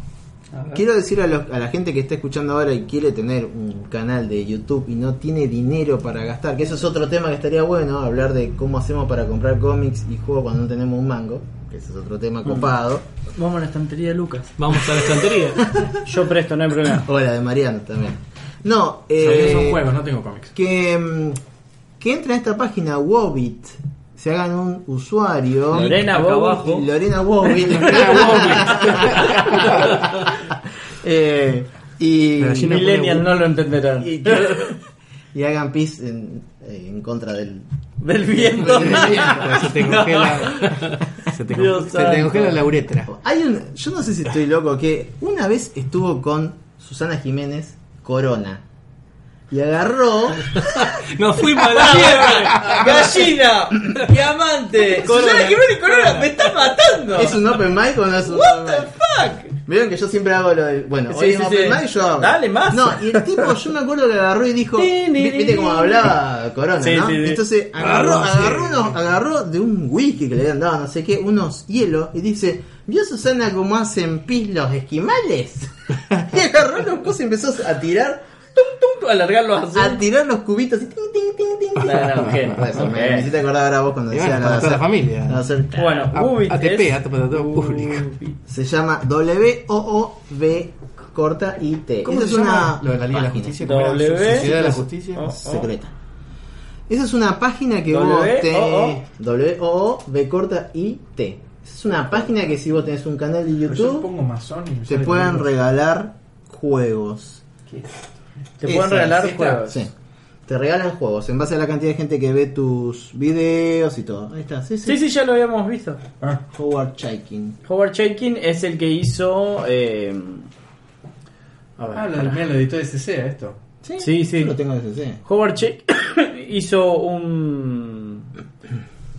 Quiero decir a, los- a la gente que está escuchando ahora y quiere tener un canal de YouTube y no tiene dinero para gastar, que eso es otro tema que estaría bueno, hablar de cómo hacemos para comprar cómics y juegos cuando no tenemos un mango, que ese es otro tema copado. Vamos a la estantería de Lucas. Vamos a la estantería. Yo presto, no hay problema. O la de Mariano también. No, Yo eh, son juegos, no tengo cómics. que, mm, que entren a esta página Wobit, se hagan un usuario. Lorena. Y Lorena Wobit. Eh, y, Millennial no lo entenderán. y, y hagan pis en, en contra del, Del viento. se te congela, se te, con- Dios se te santo. congela la uretra. Hay un, yo no sé si estoy loco, que una vez estuvo con Susana Jiménez Corona. Y agarró. Nos fuimos a la. Gallina, diamante. Susana Jiménez Corona, me está matando. ¿Es un open mic o no es un What open the mic? fuck? Vieron que yo siempre hago lo del. Bueno, Sí, hoy es sí, open sí. mic yo hago. Dale, más. No, y el tipo, yo me acuerdo que agarró y dijo. Viste cómo hablaba Corona, ¿no? sí, sí. Entonces agarró, agarró, unos- agarró de un whisky que le habían dado, no sé qué, unos hielos, y dice. ¿Vio Susana cómo hacen pis los esquimales? y agarró los cosas y empezó a tirar, Tum, tum, alargarlo así. a tirar los cubitos y ting, ting, ting, ting, ting. No, no, genio, Por eso, me, me hiciste acordar ahora vos cuando Y decía bueno, la toda la familia. la hacer- Bueno, Ubit ATP, todo público. Se llama W-O-O-V corta y T. ¿Cómo Esa se es llama una lo de la Liga de la página Justicia? W. Sociedad de la Justicia. Secreta. Esa es una página que W, vos te... O, O. W-O-O-V corta y T. Esa es una página que si vos tenés un canal de Pero yo YouTube pongo masón y te conmigo. regalar juegos. ¿Qué? Te Esa, pueden regalar sí juegos. Sí. Te regalan juegos en base a la cantidad de gente que ve tus videos y todo. Ahí está, sí, sí. Sí, sí, ya lo habíamos visto. Ah, Howard Chaikin. Howard Chaykin es el que hizo. Eh... A ver, ah lo, mira, lo editó SC a esto. Sí, sí. Yo lo tengo en SC. Howard Chaykin hizo un.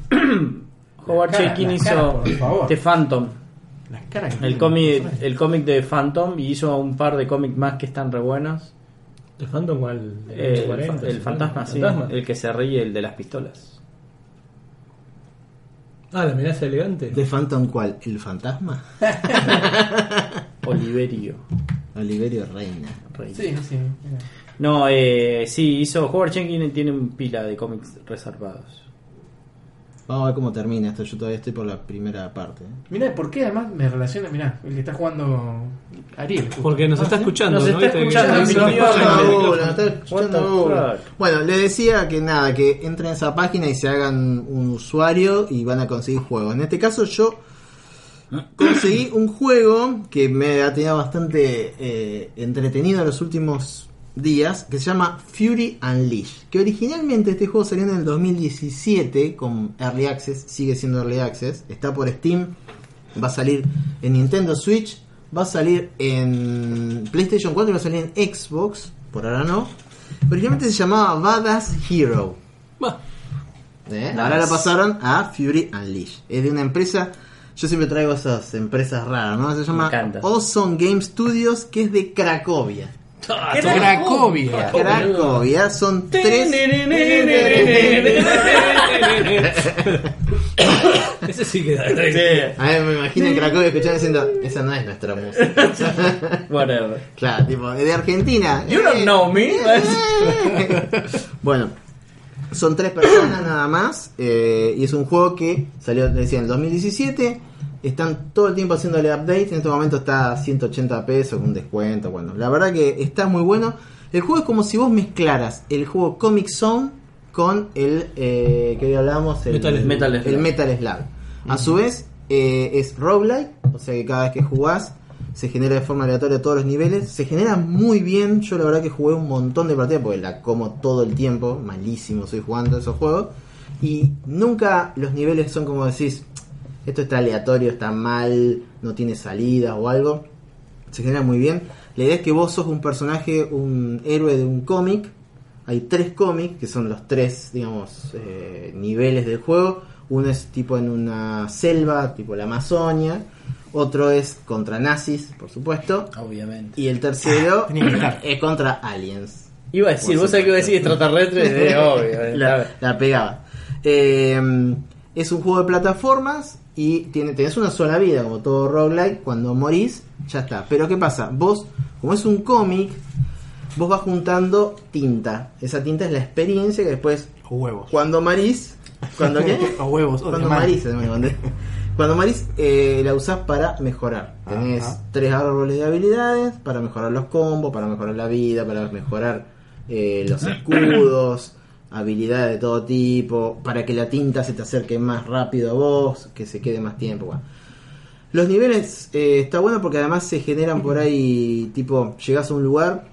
Howard Chaykin hizo cara. The Phantom. Las caras que El cómic, el cómic de Phantom y hizo un par de cómics más que están re buenos. ¿El Phantom cuál? Eh, el, 40, fa- el 50, fantasma, sí, fantasma. el que se ríe, el de las pistolas. Ah, la amenaza elegante. ¿De Phantom cuál? ¿El fantasma? Oliverio. Oliverio Reina. Rey. Sí, sí. mira. No, eh, sí, hizo. Howard Chaykin tiene un pila de cómics reservados. Vamos a ver cómo termina esto. Yo todavía estoy por la primera parte. ¿eh? Mirá, ¿por qué además me relaciona? Mirá, el que está jugando Ariel. justo. Porque nos está escuchando, Nos ¿no? está Viste que- escuchando, Ah, nos. Ah, Escuchando está escuchando What the Google. fuck? Bueno, le decía que nada, que entren a esa página y se hagan un usuario y van a conseguir juegos. En este caso yo conseguí un juego que me ha tenido bastante eh, entretenido en los últimos días, que se llama Fury Unleashed. Que originalmente este juego salió en el 2017 con Early Access, sigue siendo Early Access, está por Steam, va a salir en Nintendo Switch, va a salir en PlayStation 4 y va a salir en Xbox, por ahora no. Originalmente se llamaba Badass Hero. Bah, ¿eh? Ahora la pasaron a Fury Unleashed. Es de una empresa, yo siempre traigo esas empresas raras, ¿no? Se llama. Awesome Game Studios, que es de Cracovia. Cracovia. Cracovia son tres. Ese sí que. A ver, me imagino en Cracovia escuchando diciendo, esa no es nuestra música. Whatever. claro, tipo, de Argentina. You don't Eh, know me. bueno, son tres personas nada más. eh, y es un juego que salió, decía, en el 2017. Están todo el tiempo haciéndole updates. En este momento está a 180 pesos con un descuento. Bueno, la verdad que está muy bueno. El juego es como si vos mezclaras el juego Comic Zone con el eh, que hoy hablamos, el Metal Slug. Metal el. Metal Slug. A su vez, eh, es roguelike, o sea que cada vez que jugás se genera de forma aleatoria todos los niveles. Se genera muy bien. Yo la verdad que jugué un montón de partidas porque la como todo el tiempo. Malísimo soy jugando esos juegos. Y nunca los niveles son como decís, esto está aleatorio, está mal, no tiene salida o algo. Se genera muy bien. La idea es que vos sos un personaje, un héroe de un cómic. Hay tres cómics, que son los tres, digamos, eh, niveles del juego. Uno es tipo en una selva, tipo la Amazonia. Otro es contra nazis, por supuesto. Obviamente. Y el tercero estar. es contra aliens. Iba a decir, vos sabés que iba a decir extraterrestre, de obvio. eh. la, la pegaba. Eh, es un juego de plataformas y tiene, tenés una sola vida, como todo roguelike. Cuando morís, ya está. Pero ¿qué pasa? Vos, como es un cómic, vos vas juntando tinta. Esa tinta es la experiencia que después, O huevos. cuando morís, cuando qué? O huevos. o Cuando morís, me mandé. Cuando morís, eh, la usás para mejorar. Tenés Ajá. tres árboles de habilidades para mejorar los combos, para mejorar la vida, para mejorar eh, los escudos, habilidades de todo tipo, para que la tinta se te acerque más rápido a vos, que se quede más tiempo. Los niveles eh, está bueno porque además se generan por ahí, tipo, llegas a un lugar,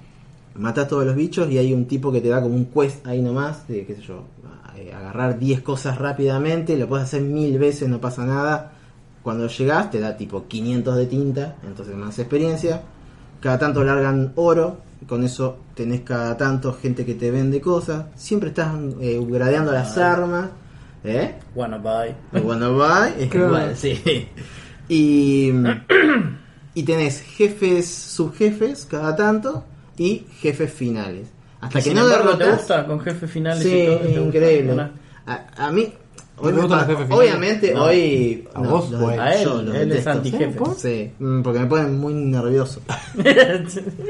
matas todos los bichos y hay un tipo que te da como un quest ahí nomás, de qué sé yo, eh, agarrar 10 cosas rápidamente, lo puedes hacer mil veces, no pasa nada. Cuando llegas te da tipo 500 de tinta, entonces más experiencia. Cada tanto largan oro con eso tenés cada tanto gente que te vende cosas, siempre estás eh, gradeando las armas, ¿eh? Wanna buy. Va, es igual, sí. Y, y tenés jefes, subjefes cada tanto y jefes finales. Hasta que Sin no embargo, ¿te derrotas. gusta con jefes finales Sí, y increíble. A, a mí, hoy ¿Te me pa- obviamente No. hoy A vos, los- bueno. A él, yo los él es detesto. antijefe. Sí, mm, porque me ponen muy nervioso.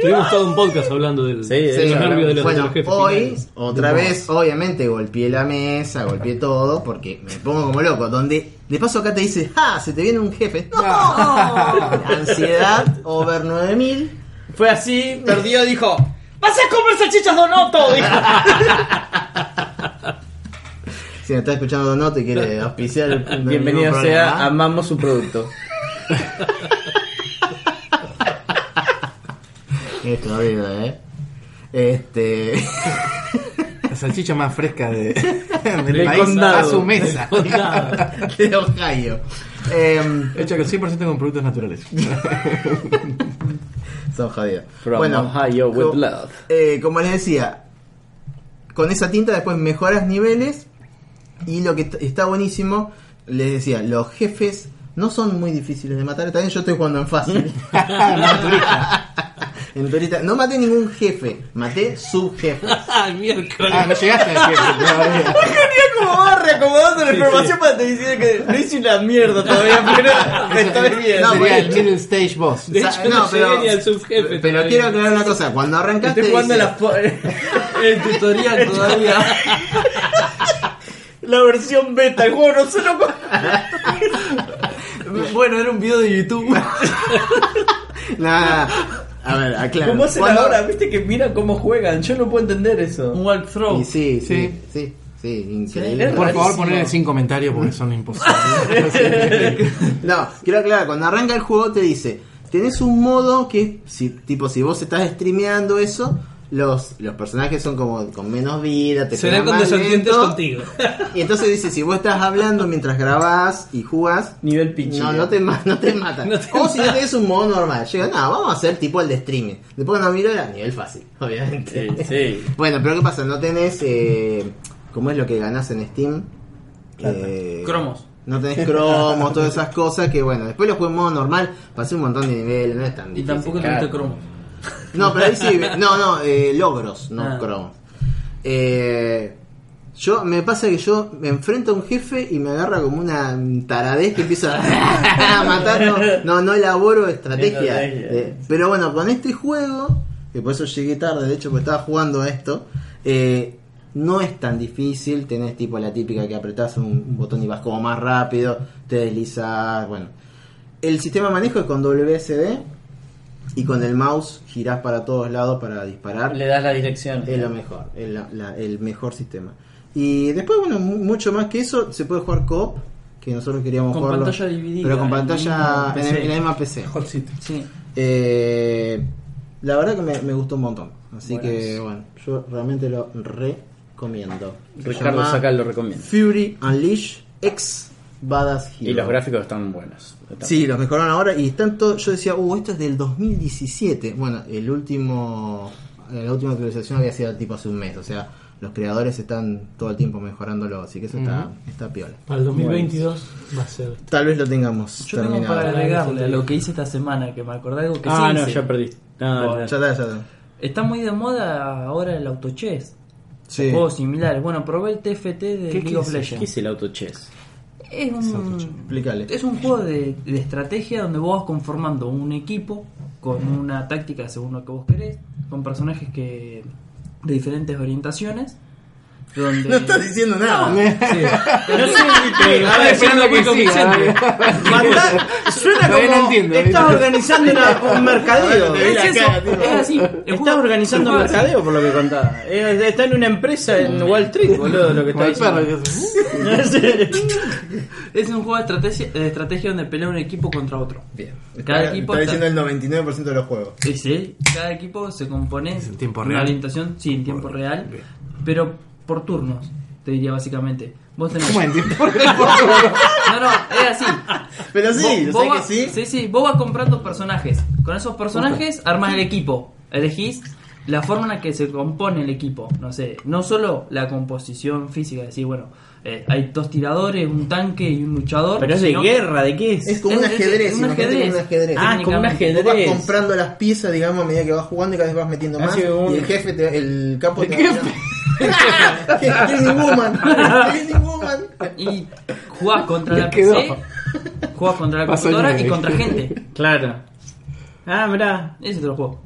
Tuvimos todo un podcast hablando del, Sí, de del eso nervio de los, de bueno, los jefes hoy finales. otra vez, obviamente golpeé la mesa, golpeé todo, porque me pongo como loco. Donde de paso acá te dice, ¡ah! Se te viene un jefe. ¡No! Ansiedad over 9000. Fue así, perdió, dijo: ¡Vas a comer salchichas Donoto! Dijo. Si me está escuchando Donoto y quiere auspiciar el no hay Bienvenido sea, problema. amamos su producto. Esto vida, eh. Este. La salchicha más fresca de, del país condado. a su mesa. de Ohio. Em, Hecho que 100% con productos naturales. son jodidos. From bueno, Ohio with co- love. eh, como les decía, con esa tinta después mejoras niveles y lo que está buenísimo, les decía, los jefes no son muy difíciles de matar. También yo estoy jugando en fácil. en turista. No maté ningún jefe, maté subjefes. ¡Ah, miércoles! Ah, no llegaste al jefe todavía. como va reacomodando la información para te decir que no hice una mierda todavía, pero me está bien. No, Sería el middle stage boss. De O hecho, no, no, pero- ni al subjefe. Pero todavía. quiero aclarar una cosa, cuando arrancaste Estoy jugando dice- la, El tutorial todavía. La versión beta, el juego no se lo Bueno, era un video de YouTube. Nah, a ver, aclaro. ¿Cómo hacen Cuando- ahora? ¿Viste que mira cómo juegan? Yo no puedo entender eso. Un walkthrough. Y sí, sí, Sí. sí, sí, increíble. Por favor, poner sin comentarios porque son imposibles. No, quiero aclarar, cuando arranca el juego te dice, tenés un modo que, si, tipo, si vos estás streameando eso, los, los personajes son como con menos vida, te Serán condescendientes lento. contigo. Y entonces dice, si vos estás hablando mientras grabás y jugás, Nivel pichi. no, no te, no te matan. No te o si no tenés un modo normal. Llega, no, vamos a hacer tipo el de streaming. Después cuando miro era nivel fácil, obviamente. Sí, sí. Bueno, pero ¿qué pasa? No tenés, eh, ¿cómo es lo que ganás en Steam? Eh, Cromos. No tenés cromos, todas esas cosas que bueno, después lo juego en modo normal, pasé un montón de niveles, no es tan Y difícil. tampoco claro. tuviste cromos. No, pero ahí sí, no, no, eh, logros, no Ah. cromos. Eh, yo, me pasa que yo me enfrento a un jefe y me agarra como una taradez que empiezo a matar, no, no, no elaboro estrategia. Eh, pero bueno, con este juego, que por eso llegué tarde, de hecho, porque estaba jugando a esto, eh, no es tan difícil, tenés tipo la típica que apretás un, un botón y vas como más rápido, te deslizas, bueno. El sistema de manejo es con WSD y con el mouse girás para todos lados para disparar. Le das la dirección. Es lo mejor, es la- la- el mejor sistema. Y después, bueno, mu- mucho más que eso, se puede jugar co-op, que nosotros queríamos Con jugarlo. pantalla dividida, Pero con pantalla en, el- PC. en la misma PC. Sí. Eh, la verdad que me, me gustó un montón. Así Buenas. que, bueno, yo realmente lo recomiendo. Ricardo Sacal lo recomienda. Fury Unleash X Badass Hero. Y los gráficos están buenos. Sí, los mejoraron ahora y están todo, yo decía, uh, esto es del 2017. Bueno, el último la última actualización había sido tipo hace un mes, o sea, los creadores están todo el tiempo mejorándolo, así que eso está, está piola. Para el 2022 va a ser. Tal vez lo tengamos Yo tengo terminado. para agregarle a lo que hice esta semana, que me acordé de algo que Ah, sí no, hice. ya perdí. No. Ya está, ya está. Está muy de moda ahora el autochess. Sí. Juegos similares. Bueno, probé el TFT de ¿Qué, League qué of Legends. ¿Qué es el auto chess? Es un, es un juego de, de estrategia donde vos vas conformando un equipo con una táctica según lo que vos querés, con personajes que de diferentes orientaciones. Donde... No estás diciendo nada. Sí. No sé, a ver, esperando que convincente. suena como no entiendo, estás organizando una- un mercadeo. Es eso, cara, tío. es así. Estás organizando un mercadeo por lo que contaba. Está en una empresa en Wall Street, boludo, lo que está diciendo. Es un juego de estrategia, de estrategia donde pelea un equipo contra otro. Bien. Cada está, equipo está está- diciendo el 99% de los juegos. Sí, sí. Cada equipo se compone Es en tiempo de una real. orientación, sí, en tiempo real, Bien. pero por turnos, te diría básicamente. Vos tenés... ¿Cómo tiempo? No, no, es así. Pero sí, Vos- yo vos sé vas- que sí. Sí, sí, vos vas comprando personajes. Con esos personajes armas el equipo. Elegís la forma en la que se compone el equipo, no sé, no solo la composición física, decir, bueno, eh, hay dos tiradores, un tanque y un luchador. Pero es de guerra, ¿de qué es? Es como un Es- es- ajedrez, es un como un ajedrez. ajedrez. Ah, como un Vos ajedrez. vas comprando las piezas, digamos, a medida que vas jugando y cada vez vas metiendo más. Así que un- Y el jefe, te- el capo te va Cleaning Woman. Woman. Y jugás contra la quedó. PC, jugás contra la Pasó computadora y contra gente. Claro. Ah, mirá, Ese es todo el juego.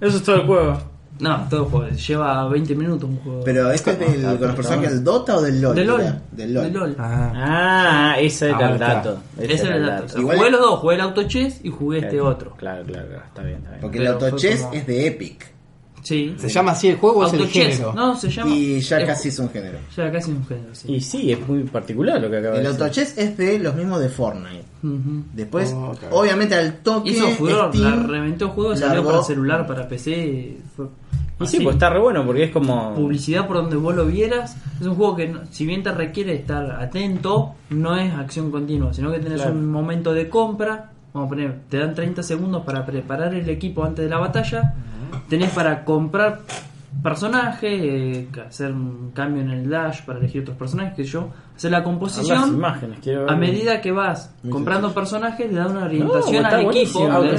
eso es todo el juego. No, todo el juego. Lleva 20 minutos un juego. Pero este es del, con los personajes del Dota o del LOL? de LOL. Era, Del LOL. De LOL. Ah, Ah, ese era Ahora el dato. Ese era el dato. Igual jugué los dos, jugué el Auto Chess y jugué este Claro, otro. Claro, claro, claro, está bien, está bien. Porque Pero el Auto Chess como- es de Epic. Sí. ¿Se llama así el juego o es el género? No, se llama. Y ya es- casi es un género. Ya casi es un género, sí. Y sí, es muy particular lo que acaba El de decir. Chess es de los mismos de Fortnite. Ujú. Después, Oh, ok. obviamente al toque. Hizo furor, la Steam reventó el juego, salió largó- para celular, para PC. Fue Y sí, así. pues está re bueno porque es como. publicidad por donde vos lo vieras. Es un juego que, no- si bien te requiere estar atento, no es acción continua, sino que tenés Claro. un momento de compra. Vamos a poner, te dan 30 segundos para preparar el equipo antes de la batalla. Tenés para comprar personajes, eh, hacer un cambio en el dash para elegir otros personajes, que yo, hacer la Las composición. imágenes, quiero A medida que vas comprando personajes, le da una orientación está al equipo. Auto.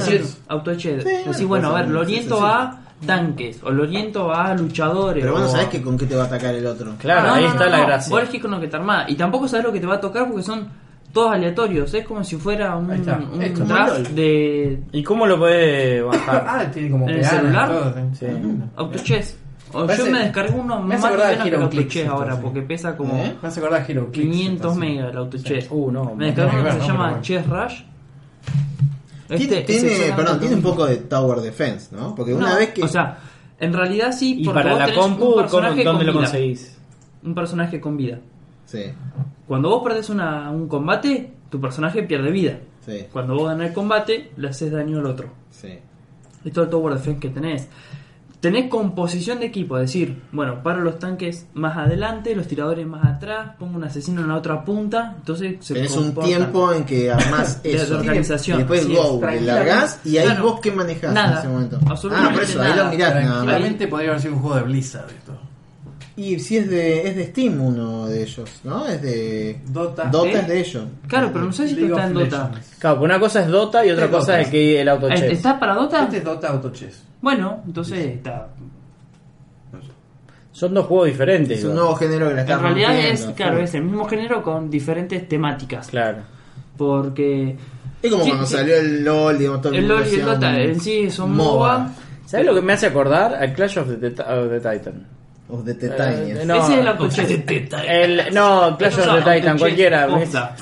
Sí, Decís, bueno, a ver, lo oriento sí, sí. a tanques, o lo oriento a luchadores. Pero vos no sabés que con qué te va a atacar el otro. Claro, no, ahí no, está no, la no. gracia. Vos elegís con lo que te armás. Y tampoco sabes lo que te va a tocar porque son todos aleatorios. Es como si fuera un, un Es draft de ¿Y cómo lo puedes bajar? Ah, tiene como ¿En el celular? todo, Sí. O Parece- yo me descargué uno me hace más liviano que el Hero Auto Clicks, Chess ahora porque pesa como ¿Eh? Me a Hero Clicks, 500 entonces. megas el Auto Chess. Uh, no. me descargué no, uno que no, se no, llama no. Chess Rush. Tiene, Este es tiene- perdón, tiene un poco de Tower Defense, ¿no? Porque una No, vez que. O sea, en realidad sí. Y para vos la tenés compu, ¿cómo- personaje ¿dónde con lo vida. conseguís? Un personaje con vida. Sí, Cuando vos perdés una, un combate, tu personaje pierde vida. sí, Cuando vos ganás el combate, le haces daño al otro. sí. Es todo el tower defense que tenés. Tenés composición de equipo, es decir, bueno, paro los tanques más adelante, los tiradores más atrás, pongo un asesino en la otra punta, entonces se Tenés un tiempo en que armás De eso. organización, Y después go, es. le largás y ahí Claro. vos qué manejás Nada, en ese momento. absolutamente ah, por eso, ahí lo mirás nada. Tranquilamente podría haber sido un juego de Blizzard esto. Y si es de, es de Steam uno de ellos, ¿no? Es de. Dota. Dota ¿Eh? es de ellos. Claro, pero no sé si League está en Dota. Claro, una cosa es Dota y otra es cosa Dota. es que el auto Eh, chess. ¿Está para Dota? Este es Dota Auto Chess. Bueno, entonces está. Son dos juegos diferentes. Es un nuevo género que la En realidad es, claro, es el mismo género con diferentes temáticas. Claro. Porque Es como Sí, cuando sí. salió el LOL, digamos, todo el LoL y el Dota en sí son MOBA. ¿Sabes lo que me hace acordar? Al Clash of the, of the Titan. Of the Titanians. Eh, no. Ese es el. El, no, Clash of the Titan, cualquiera. O sea.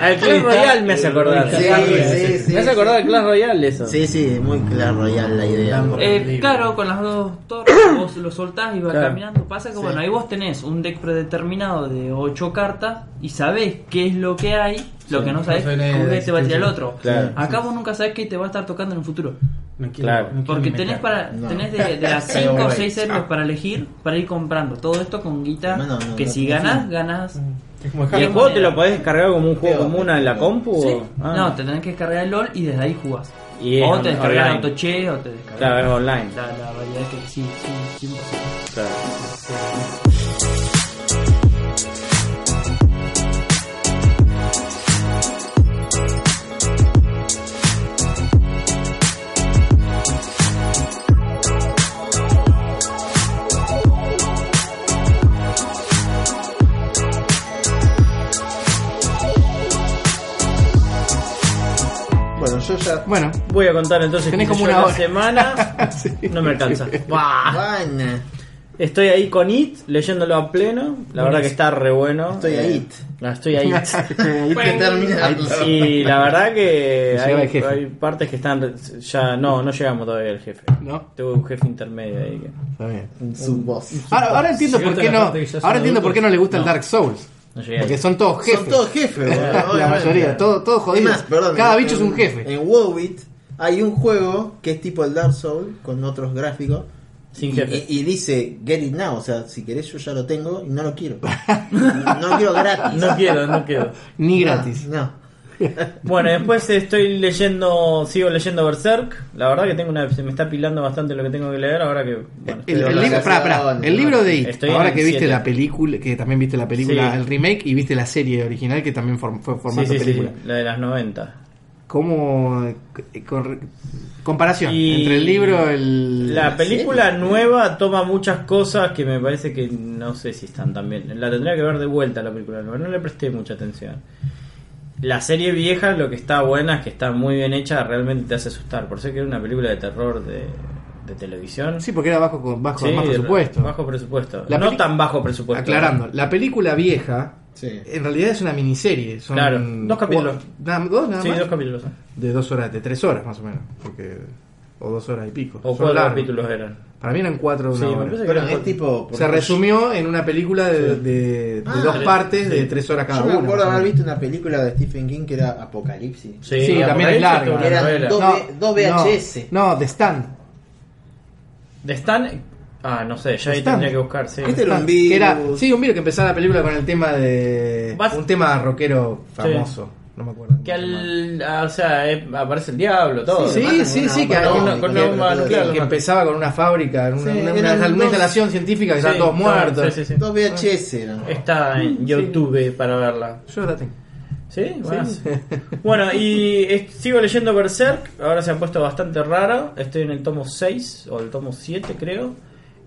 Al Clash Royale me hace acordar. Sí, sí, sí, me hace acordar al Clash Royale eso. Sí, sí, muy claro royal la idea. Eh, claro, con las dos torres vos lo soltás y vas Claro. caminando. Pasa que bueno, ahí vos tenés un deck predeterminado de 8 cartas y sabés qué es lo que hay, lo que no sabés qué te va a sí, tirar el otro. Claro. Acá vos nunca sabés qué te va a estar tocando en el futuro. No quiero- Claro. no quiero Porque tenés meter. para No. tenés de, de las Pero 5 o bueno. 6 héroes para elegir para ir comprando. Todo esto con guita No, no, no, que no si ganás. Es como ¿Y el juego manera. te lo podés descargar como un juego común en la compu? Sí. o- Ah. No, te tenés que descargar el LOL y desde ahí jugás. Y es o te descargas el online. autoche o te descargas Claro, es online. la, la variedad que sí, sí, 100%. Claro. Yo ya. Bueno, Voy a contar entonces Tenés que como una hora. semana. No me alcanza. Buah. Vaina. Estoy ahí con It, leyéndolo a pleno. La verdad que está re bueno. Estoy Eh, ahí. No, estoy ahí. Y la verdad que Llega hay, el jefe. hay partes que están ya no no llegamos todavía al jefe. ¿no? Tuve un jefe intermedio ahí que Está bien. Un subboss. Ahora, ahora entiendo por qué a no. Ahora entiendo por qué no le gusta el. Dark Souls. No. Porque son todos jefes. Son todos jefes, boludo, La mayoría, todo, todo Es jodido. más, perdón, Cada en- bicho es un jefe. En WoWit hay un juego que es tipo el Dark Soul con otros gráficos. Sin y, jefe. y- y dice Get It Now, o sea, si querés yo ya lo tengo y no lo quiero. no lo quiero gratis. No quiero, no quiero. Ni gratis. No. Bueno, después estoy leyendo, sigo leyendo Berserk. La verdad que tengo una, se me está pilando bastante lo que tengo que leer. Ahora que. Bueno, El, libro, pará. el libro de It, ahora que viste siete. la película, que también viste la película, Sí. el remake y viste la serie original que también form- fue formato sí, sí, película. la de las 90. ¿Cómo con- comparación Y entre el libro el La película serie? nueva toma muchas cosas que me parece que no sé si están tan bien. La tendría que ver de vuelta la película nueva, no le presté mucha atención. La serie vieja lo que está buena es que está muy bien hecha, realmente te hace asustar. Por ser que era una película de terror de, de televisión. Sí, porque era bajo con bajo Sí, más presupuesto. Bajo presupuesto. La no tan bajo presupuesto. Aclarando, la película vieja Sí. en realidad es una miniserie, son Claro, dos capítulos. Nada- dos nada Sí, más. dos capítulos. de dos horas, de tres horas más o menos, porque o dos horas y pico. O Son cuatro largos. capítulos eran. Para mí eran cuatro de Sí, una me hora. parece que Pero eran es cuatro. tipo. Se resumió en una película de, de- de Ah, dos partes de tres horas cada Yo me una. acuerdo haber visto una película de Stephen King que era Apocalipsis. Sí, Sí, también es larga. novela. dos, No, V- dos VHS. No, no, The Stand. De Stan. Ah, no sé, ya ahí Stan. tendría que buscar, sí. Este era un Que era, virus. sí, un virus que empezaba la película con el tema de. Vas- Un tema rockero famoso. No me acuerdo. Que al, ah, o sea, eh, aparece el diablo, todo. Sí, Sí, sí, sí, que con- con una bomba nuclear, que empezaba con una fábrica, una, Sí, una, eran una- una dos- instalación científica que Sí, estaban todos muertos. Sí, sí, sí. Dos VHS eran. Está en YouTube para verla. Yo la tengo. ¿Sí? Bueno, bueno y es- sigo leyendo Berserk. Ahora se han puesto bastante raro. Estoy en el tomo 6 o el tomo 7, creo.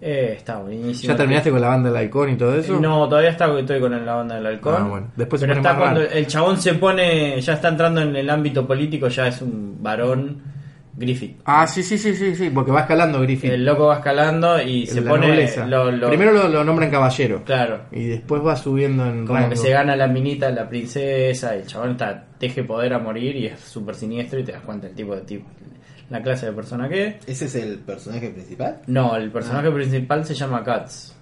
Eh, está buenísimo. ¿Ya terminaste con la banda del halcón y todo eso? No, todavía está, estoy con la banda del halcón. Ah, bueno. Después se Pero está cuando raro. el chabón se pone, ya está entrando en el ámbito político, ya es un varón Griffith. Ah, sí, sí, sí, sí, sí, porque va escalando Griffith. El loco va escalando y se La pone. lo- lo- Primero lo, lo nombran caballero. Claro. Y después va subiendo en Como rango. que se gana la minita la princesa, el chabón está, teje poder a morir y es súper siniestro y te das cuenta el tipo de tipo, la clase de persona que es. ¿Ese es el personaje principal? No, el personaje principal se llama Guts.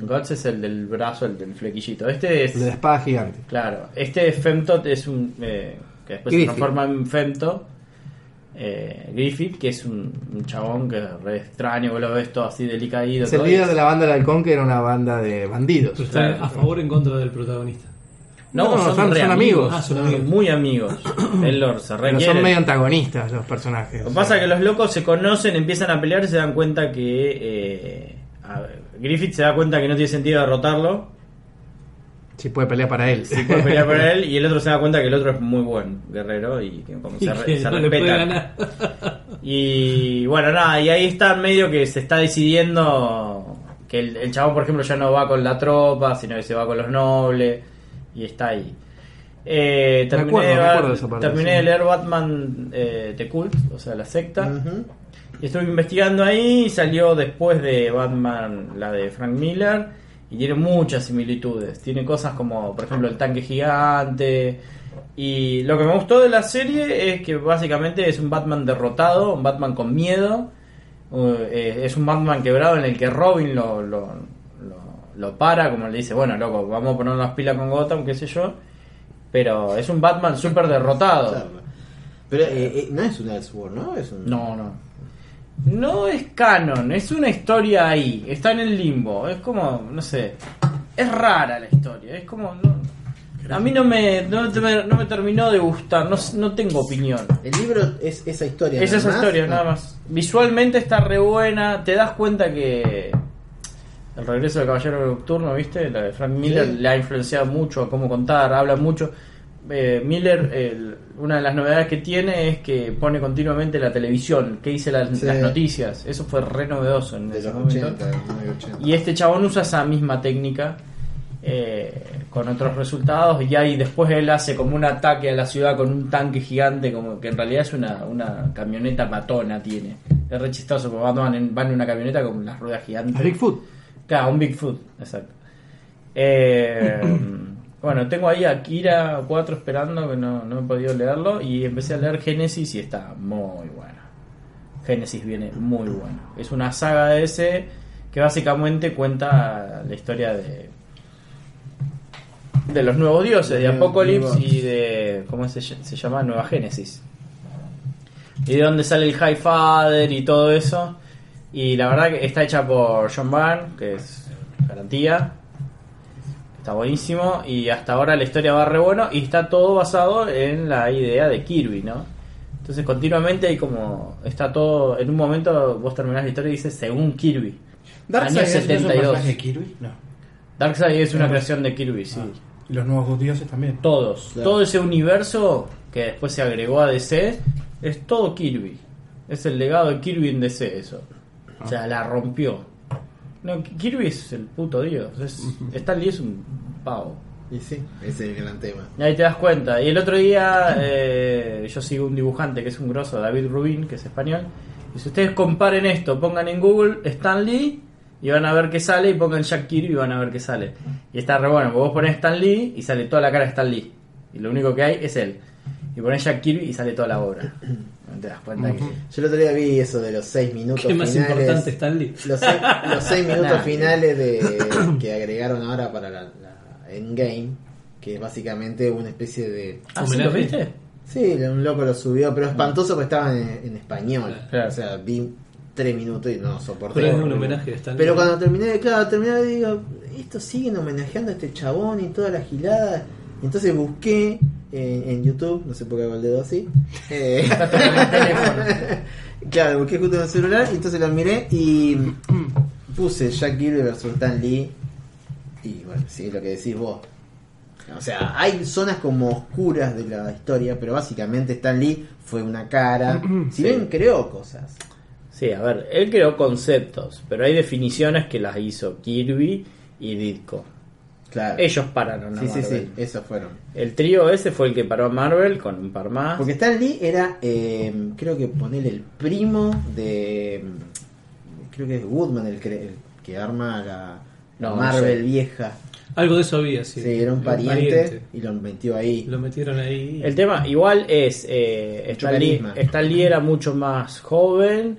Guts es el del brazo, el del flequillito. Este es, El de la espada gigante. claro, este Femtot es un, eh, que después Griffith. se transforma en Femto. Eh, Griffith, que es un, un chabón que es re extraño, vos lo ves todo así delicadito. Es el líder de la banda del halcón que era una banda de bandidos. Pero Claro. a favor o en contra del protagonista. No, No, son, son- re son amigos. amigos. Ah, son amigos. Muy amigos. Los se Pero son medio antagonistas los personajes. Lo que pasa es que los locos se conocen, empiezan a pelear y se dan cuenta que. eh, a ver, Griffith se da cuenta que no tiene sentido derrotarlo. Sí, puede pelear para él. Sí puede pelear por él. Y el otro se da cuenta que el otro es muy buen guerrero y que como Y se, re- que se no le puede respetan. ganar. Y bueno, nada, y ahí está medio que se está decidiendo que el, el chabón, por ejemplo, ya no va con la tropa, sino que se va con los nobles. Y está ahí. Eh, terminé acuerdo, de, ver- de parte, terminé sí. de leer Batman eh, The Cult, o sea, la secta. Y estuve investigando ahí y salió después de Batman, la de Frank Miller, y tiene muchas similitudes. Tiene cosas como, por ejemplo, el tanque gigante. Y lo que me gustó de la serie es que básicamente es un Batman derrotado, un Batman con miedo. Uh, eh, es un Batman quebrado en el que Robin lo, lo, lo- para, como le dice, bueno, loco, vamos a poner las pilas con Gotham, qué sé yo. Pero es un Batman súper derrotado. Claro. Pero eh, eh, no es un Elseworld, ¿no? Es un... No, no. No es canon, es una historia ahí, está en el limbo, es como, no sé, es rara la historia, es como, no- a mí no me, no, no me terminó de gustar, no, no tengo opinión. El libro es esa historia. Es nada esa más. historia, nada más. Visualmente está re buena, te das cuenta que el regreso del Caballero Nocturno, ¿viste? La de Frank Miller Sí. le ha influenciado mucho a cómo contar, habla mucho. Eh, Miller, el- una de las novedades que tiene es que pone continuamente la televisión, que dice las, Sí. las noticias. Eso fue re novedoso en De ese los momento. 80, de los 80. Y este chabón usa esa misma técnica eh, con otros resultados y ahí después él hace como un ataque a la ciudad con un tanque gigante como que en realidad es una, una camioneta matona tiene. Es re chistoso porque van en, van en una camioneta con las ruedas gigantes. Bigfoot. Claro, un Bigfoot, exacto. Eh, bueno, tengo ahí a Kira 4 esperando que no, no he podido leerlo y empecé a leer Génesis y está muy bueno. Génesis viene muy bueno. Es una saga de ese que básicamente cuenta la historia de de los nuevos dioses, de nuevo- y de ¿cómo se, se llama? Nueva Génesis. Y de dónde sale el High Father y todo eso. Y la verdad que está hecha por John Byrne, que es garantía. Está buenísimo y hasta ahora la historia va re bueno y está todo basado en la idea de Kirby, ¿no? Entonces continuamente hay como... Está todo... En un momento vos terminás la historia y dices según Kirby. Darkseid es, es un 72. personaje de Kirby. No. Darkseid es una Ah. creación de Kirby, sí. Y los nuevos dos dioses también. Todos. Claro. Todo ese universo que después se agregó a DC es todo Kirby. Es el legado de Kirby en DC eso. O sea, la rompió. No, Kirby es el puto dios. Es, Stan Lee es un pavo. Y sí, ese es el gran tema. Y ahí te das cuenta. Y el otro día eh, yo sigo un dibujante que es un grosso, David Rubin, que es español. Y si ustedes comparen esto, pongan en Google Stan Lee y van a ver qué sale, y pongan Jack Kirby y van a ver qué sale. Y está re bueno, porque vos pones Stan Lee y sale toda la cara de Stan Lee. Y lo único que hay es él. Y pones Jack Kirby y sale toda la obra. No te das cuenta que... Yo el otro día vi eso de los seis minutos ¿Qué más finales. importante Stan Lee? Los seis, los seis minutos Nah. finales de que agregaron ahora para la, la Endgame, que es básicamente una especie de... ¿Ah, sí, lo viste? Sí, un loco lo subió, pero espantoso porque estaban en, en español. Claro. O sea, vi tres minutos y no soporté. Pero es un homenaje a Stan Lee. Pero cuando terminé, claro, terminé digo, esto siguen homenajeando a este chabón y toda la gilada. Entonces busqué en, en YouTube, no sé por qué hago el dedo así. Eh, claro, busqué justo en el celular y entonces lo miré y puse Jack Kirby versus Stan Lee. Y bueno, sí, lo que decís vos. O sea, hay zonas como oscuras de la historia, pero básicamente Stan Lee fue una cara. Si bien creó cosas. Sí, a ver, él creó conceptos, pero hay definiciones que las hizo Kirby y Ditko. Claro. Ellos pararon a Sí, sí, Marvel. sí, esos fueron. El trío ese fue el que paró a Marvel con un par más. Porque Stan Lee era, eh, creo que ponerle el primo de. Creo que es Woodman el, que- el que arma la, No, Marvel no sé. vieja. Algo de eso había, sí. Sí, era un pariente, y lo metió ahí. Lo metieron ahí. El tema igual es, eh, Mucho Stan, Lee, carisma. Stan Lee era mucho más joven,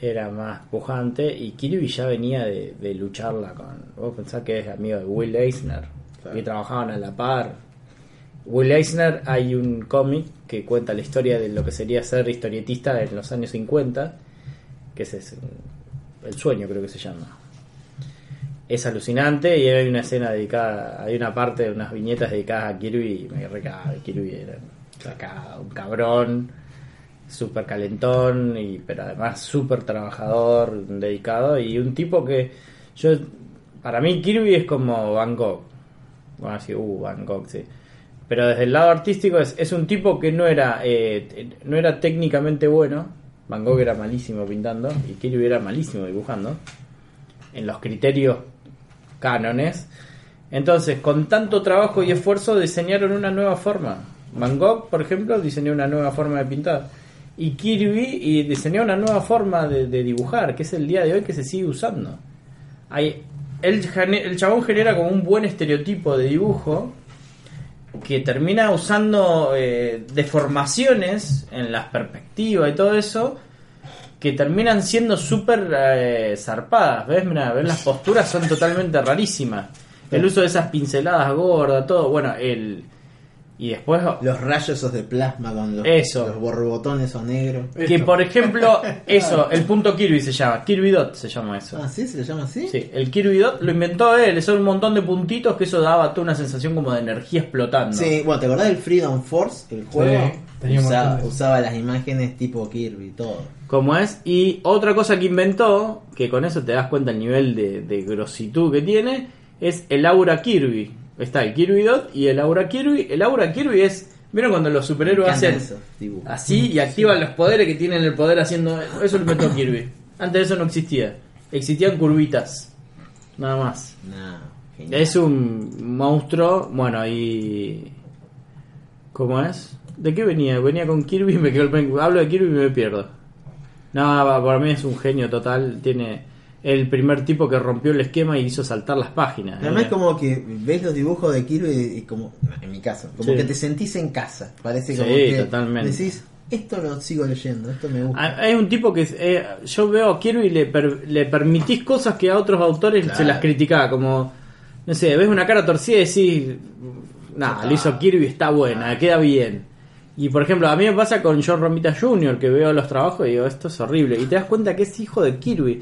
era más pujante y Kirby ya venía de, de lucharla con... Vos pensás que es amigo de Will Eisner, Claro. que trabajaban a la par. Will Eisner hay un cómic que cuenta la historia de lo que sería ser historietista en los años 50, que ese es el sueño creo que se llama. Es alucinante y hay una escena dedicada, hay una parte de unas viñetas dedicadas a Kirby y me recaga, Kirby era un cabrón, súper calentón, y, pero además súper trabajador, dedicado y un tipo que yo, para mí Kirby es como Van Gogh. Bueno, así, uh, Van Gogh, sí. Pero desde el lado artístico es, es un tipo que no era, eh, no era técnicamente bueno. Van Gogh era malísimo pintando y Kirby era malísimo dibujando. En los criterios cánones. Entonces, con tanto trabajo y esfuerzo diseñaron una nueva forma. Van Gogh, por ejemplo, diseñó una nueva forma de pintar. Y Kirby y diseñó una nueva forma de, de dibujar, que es el día de hoy que se sigue usando. Hay, el, el chabón genera como un buen estereotipo de dibujo que termina usando eh, deformaciones en las perspectivas y todo eso que terminan siendo súper eh, zarpadas. ¿Ves? Mira, ¿ves? Las posturas son totalmente rarísimas. El uso de esas pinceladas gordas, todo. Bueno, el. Y después. Los rayos esos de plasma con los, Eso. los borbotones o negros. Que por ejemplo, eso, el punto Kirby se llama. Kirby Dot se llama eso. Ah, ¿sí? ¿Se le llama así? Sí, el Kirby Dot lo inventó él. Son un montón de puntitos que eso daba toda una sensación como de energía explotando. Sí, bueno, ¿te acordás del Freedom Force? El juego usaba las imágenes tipo Kirby, todo. como es. Y otra cosa que inventó, que con eso te das cuenta el nivel de, de grositud que tiene, es el Aura Kirby. Está el Kirby Dot y el Aura Kirby. El Aura Kirby es. ¿Vieron cuando los superhéroes hacen así y activan los poderes que tienen el poder haciendo. Eso lo inventó Kirby. Antes de eso no existía. Existían curvitas. Nada más. No. Es un monstruo. Bueno, y. ¿Cómo es? ¿De qué venía? Venía con Kirby y me quedo me- Hablo de Kirby y me pierdo. No, para mí es un genio total. Tiene el primer tipo que rompió el esquema y hizo saltar las páginas. Además Eh, como que ves los dibujos de Kirby y como, en mi caso, como Sí. que te sentís en casa. Parece como Sí, que totalmente. decís, esto lo sigo leyendo, esto me gusta. Hay un tipo que eh, yo veo a Kirby y le, per- le permitís cosas que a otros autores Claro. se las criticaba, como, no sé, ves una cara torcida y decís, nada, lo hizo Kirby, está buena, queda bien. Y por ejemplo, a mí me pasa con John Romita Jr., que veo los trabajos y digo, esto es horrible. Y te das cuenta que es hijo de Kirby.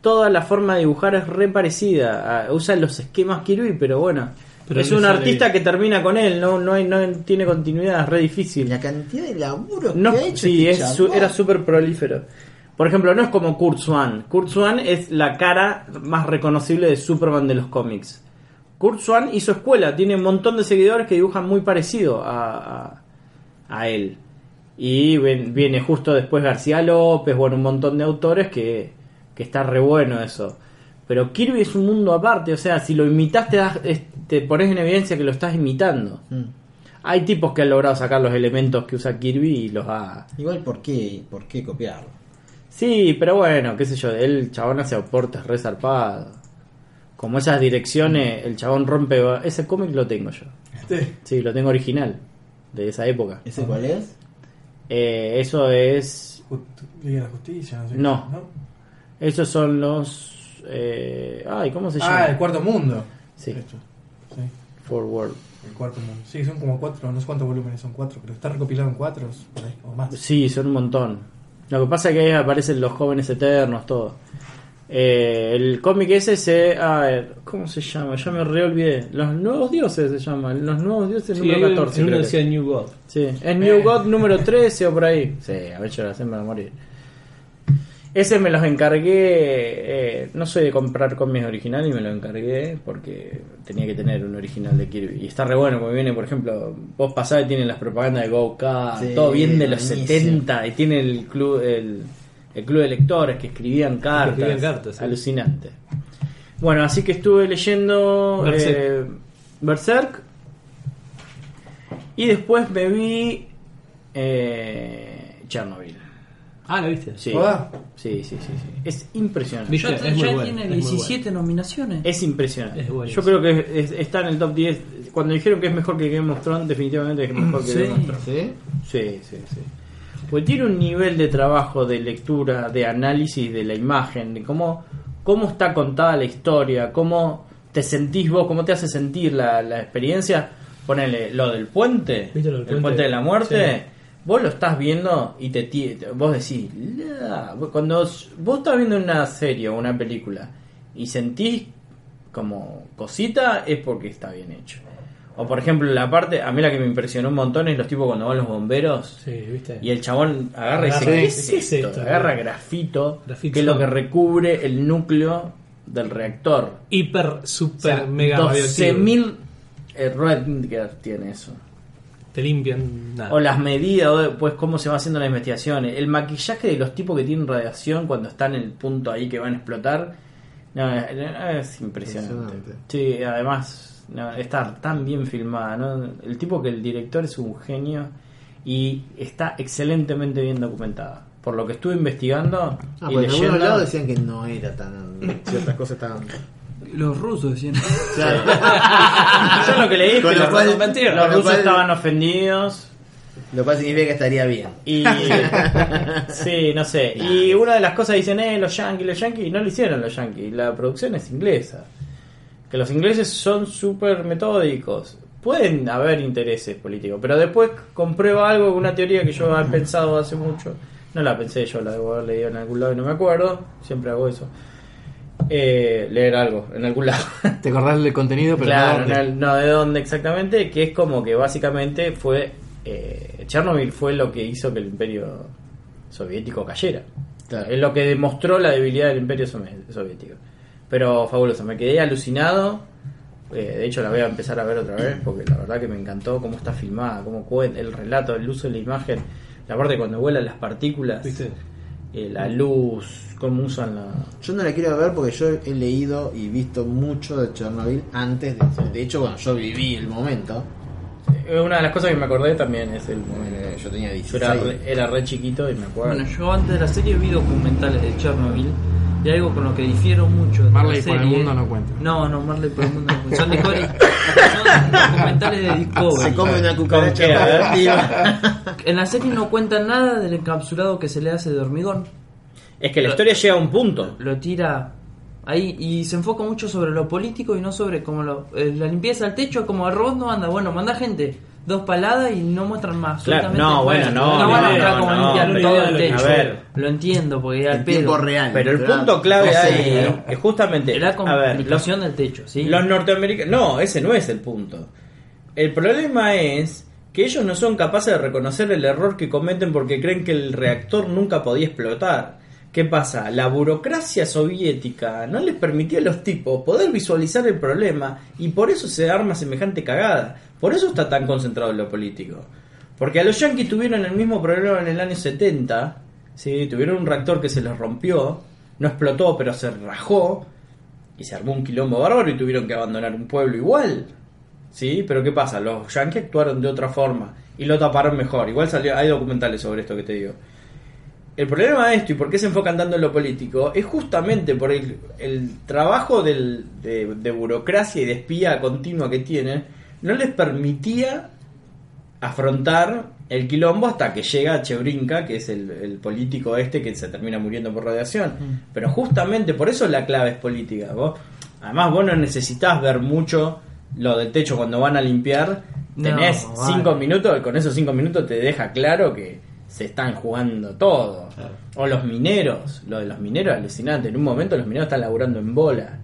Toda la forma de dibujar es re parecida. a- usa los esquemas Kirby, pero bueno. Pero es un sale artista bien. que termina con él, no, no, hay, no tiene continuidad, es re difícil. La cantidad de laburo No, que ha hecho sí, este es su- era súper prolífero. Por ejemplo, no es como Kurt Swan. Kurt Swan es la cara más reconocible de Superman de los cómics. Kurt Swan hizo escuela, tiene un montón de seguidores que dibujan muy parecido a, a, a él. Y ven- viene justo después García López, bueno, un montón de autores que, que está re bueno eso. Pero Kirby es un mundo aparte, o sea, si lo imitas te, das- es- te pones en evidencia que lo estás imitando. Mm. Hay tipos que han logrado sacar los elementos que usa Kirby y los ha... Igual, ¿por qué, ¿por qué copiarlo? Sí, pero bueno, qué sé yo, el chabón hace aportes re zarpados. Como esas direcciones, el chabón rompe... Ese cómic lo tengo yo. Este, Sí, lo tengo original, de esa época. ¿Ese cuál es? Eh, eso es... Liga de la Justicia, no sé. No. Esos son los... eh, ay, ¿cómo se llama? Ah, el cuarto mundo. Sí, Esto. Sí, Forward. el cuarto mundo. Sí, son como cuatro, no sé cuántos volúmenes son cuatro, pero está recopilado en cuatro o más. Sí, son un montón. Lo que pasa es que ahí aparecen los jóvenes eternos, todo. Eh, el cómic ese se... A ver, ¿cómo se llama? Ya me re olvidé. Los nuevos dioses se llaman. Los nuevos dioses Sí, número hay un- 14. en uno creo que. decía New God. Sí, es New God número 13 o por ahí. Sí, a ver, yo la va a morir. Ese me los encargué. eh, no soy de comprar cómics originales y me los encargué porque tenía que tener un original de Kirby. Y está re bueno, porque viene, por ejemplo, vos pasás y tienen las propagandas de Go Sí, todo bien de los buenísimo. 70 y tiene el club, el, el club de lectores que escribían cartas. escribían cartas, sí. Alucinante. Bueno, así que estuve leyendo Berserk. eh, Berserk y después me vi eh, Chernobyl. Ah, ¿la viste? Sí. ¿Joda? sí, sí, sí, sí. Es impresionante. ¿Viste? Ya, es muy ya tiene es muy 17 nominaciones. Es impresionante. Es Yo buenísimo. creo que es- está en el top 10. Cuando dijeron que es mejor que Game of Thrones, definitivamente es mejor que Sí. Game of Thrones. ¿Sí? Sí, sí, sí. Porque tiene un nivel de trabajo, de lectura, de análisis de la imagen, de cómo, cómo está contada la historia, cómo te sentís vos, cómo te hace sentir la, la experiencia. Ponele lo del puente, ¿Viste lo del el puente? puente de la muerte. Vos lo estás viendo y te, vos decís, "La". cuando vos estás viendo una serie o una película y sentís como cosita, es porque está bien hecho. O por ejemplo, la parte, a mí la que me impresionó un montón es los tipos cuando van los bomberos Sí, ¿viste? y el chabón agarra y dice, ¿qué es ¿qué es esto? esto? Agarra grafito, Grafito. que es lo que recubre el núcleo del reactor. Hiper, super, O sea, mega radioactivo. 12.000 eh, tiene eso. Te limpian nada. O las medidas, o después cómo se va haciendo las investigaciones. El maquillaje de los tipos que tienen radiación cuando están en el punto ahí que van a explotar. No, es, es impresionante. Impresionante. Sí, además no, está tan bien filmada. ¿no? El tipo que el director es un genio y está excelentemente bien documentada. Por lo que estuve investigando Ah, y leyendo. lados decían que no era tan. Ciertas cosas estaban. Los rusos decían. Yo lo que leí es que lo los, cual- los con lo rusos cual- estaban ofendidos. Lo cual significa que estaría bien. Y sí, no sé. Y una de las cosas dicen, eh, los yankees, los yankees, y no lo hicieron los yankees. La producción es inglesa. Que los ingleses son súper metódicos. Pueden haber intereses políticos, pero después comprueba algo, una teoría que yo he pensado hace mucho. No la pensé yo, la debo haber leído en algún lado y no me acuerdo. Siempre hago eso. Eh, leer algo en algún lado. Te acordás del contenido, pero claro, no no, dónde. no de dónde exactamente, que es como que básicamente fue eh, Chernobyl fue lo que hizo que el imperio soviético cayera. Claro. Es lo que demostró la debilidad del imperio soviético. Pero fabuloso, me quedé alucinado. Eh, de hecho, la voy a empezar a ver otra vez porque la verdad que me encantó cómo está filmada, cómo cuenta el relato, el uso de la imagen, la parte cuando vuelan las partículas, ¿Viste? Eh, la luz, cómo usan la. Yo no la quiero ver porque yo he leído y visto mucho de Chernobyl antes de. De hecho, bueno, yo viví el momento. Eh, Una de las cosas que me acordé también es el momento. Eh, Yo tenía Yo 16. era re, era re chiquito y me acuerdo. Bueno, yo antes de la serie vi documentales de Chernobyl y algo con lo que difiero mucho de Marley la por el mundo no cuenta. No, no, Marley por el mundo no cuenta. Son, son documentales de Discovery. Se come una ¿Con cucaracha. En la serie no cuentan nada del encapsulado que se le hace de hormigón. Es que la historia llega a un punto. Lo tira ahí y se enfoca mucho sobre lo político y no sobre como lo, eh, la limpieza del techo, como el robot no anda, bueno, manda gente, dos paladas y no muestran más. Claro, no, bueno, no, No van a mostrar no, limpiar todo el lo- techo. a ver. Lo entiendo, porque al En tiempo pedo. real. Pero el punto clave 12 ahí es justamente. La complicación del techo, ¿sí? los norteamericanos. No, ese no es el punto. El problema es que ellos no son capaces de reconocer el error que cometen porque creen que el reactor nunca podía explotar. ¿Qué pasa? La burocracia soviética no les permitió a los tipos poder visualizar el problema y por eso se arma semejante cagada. Por eso está tan concentrado en lo político. Porque a los yanquis tuvieron el mismo problema en el año 70. ¿sí? Tuvieron un reactor que se les rompió. No explotó, pero se rajó. Y se armó un quilombo bárbaro y tuvieron que abandonar un pueblo igual. ¿Sí? Pero ¿qué pasa? Los yanquis actuaron de otra forma y lo taparon mejor. Igual salió, hay documentales sobre esto que te digo. El problema de esto y por qué se enfocan tanto en lo político es justamente por el, el trabajo del- de, de burocracia y de espía continua que tienen, no les permitía afrontar el quilombo hasta que llega Chebrinka, que es el, el político este que se termina muriendo por radiación. Pero justamente por eso la clave es política. Vos, además, vos no necesitas ver mucho lo del techo cuando van a limpiar. No, Tenés vale. cinco minutos, con esos cinco minutos te deja claro que se están jugando todo. O los mineros, lo de los mineros alucinante. En un momento los mineros están laburando en bola,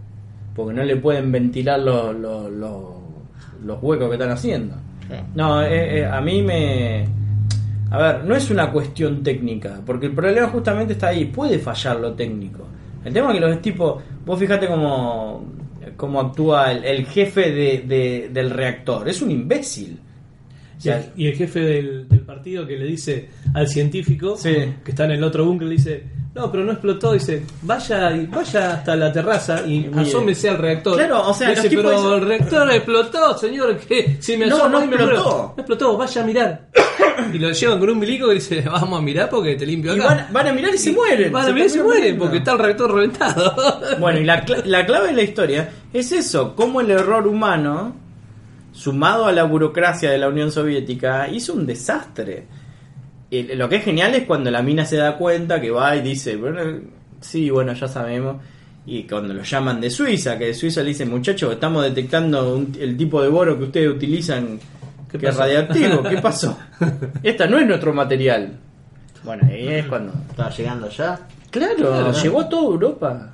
porque no le pueden ventilar los, los, los, los huecos que están haciendo. No, eh, eh, a mí me... A ver, no es una cuestión técnica, porque el problema justamente está ahí, puede fallar lo técnico. El tema es que los tipos, vos fíjate cómo, cómo actúa el, el jefe de, de- del reactor, es un imbécil. O Y el, y el jefe del, del partido que le dice al científico Sí. que está en el otro búnker, le dice, no, pero no explotó, dice, vaya y vaya hasta la terraza y Mire. asómese al reactor. Claro, o sea, dice, los tipos pero el reactor explotó, señor, que si me asomo no ahí me muero". explotó. No explotó, vaya a mirar. y lo llevan con un milico y dice, vamos a mirar porque te limpio y acá. van, van a mirar y se mueren. Van a mirar y se mueren muriendo. porque está el reactor reventado. Bueno, y la, cla- la clave de la historia es eso, cómo el error humano, sumado a la burocracia de la Unión Soviética, hizo un desastre. Y lo que es genial es cuando la mina se da cuenta que va y dice, bueno, sí, bueno, ya sabemos. Y cuando lo llaman de Suiza, que de Suiza le dicen, muchachos, estamos detectando un- el tipo de boro que ustedes utilizan ¿Qué que es radiactivo. ¿Qué pasó? Esta no es nuestro material. Bueno, ahí es cuando Estaba llegando ya. Claro, llegó a toda Europa.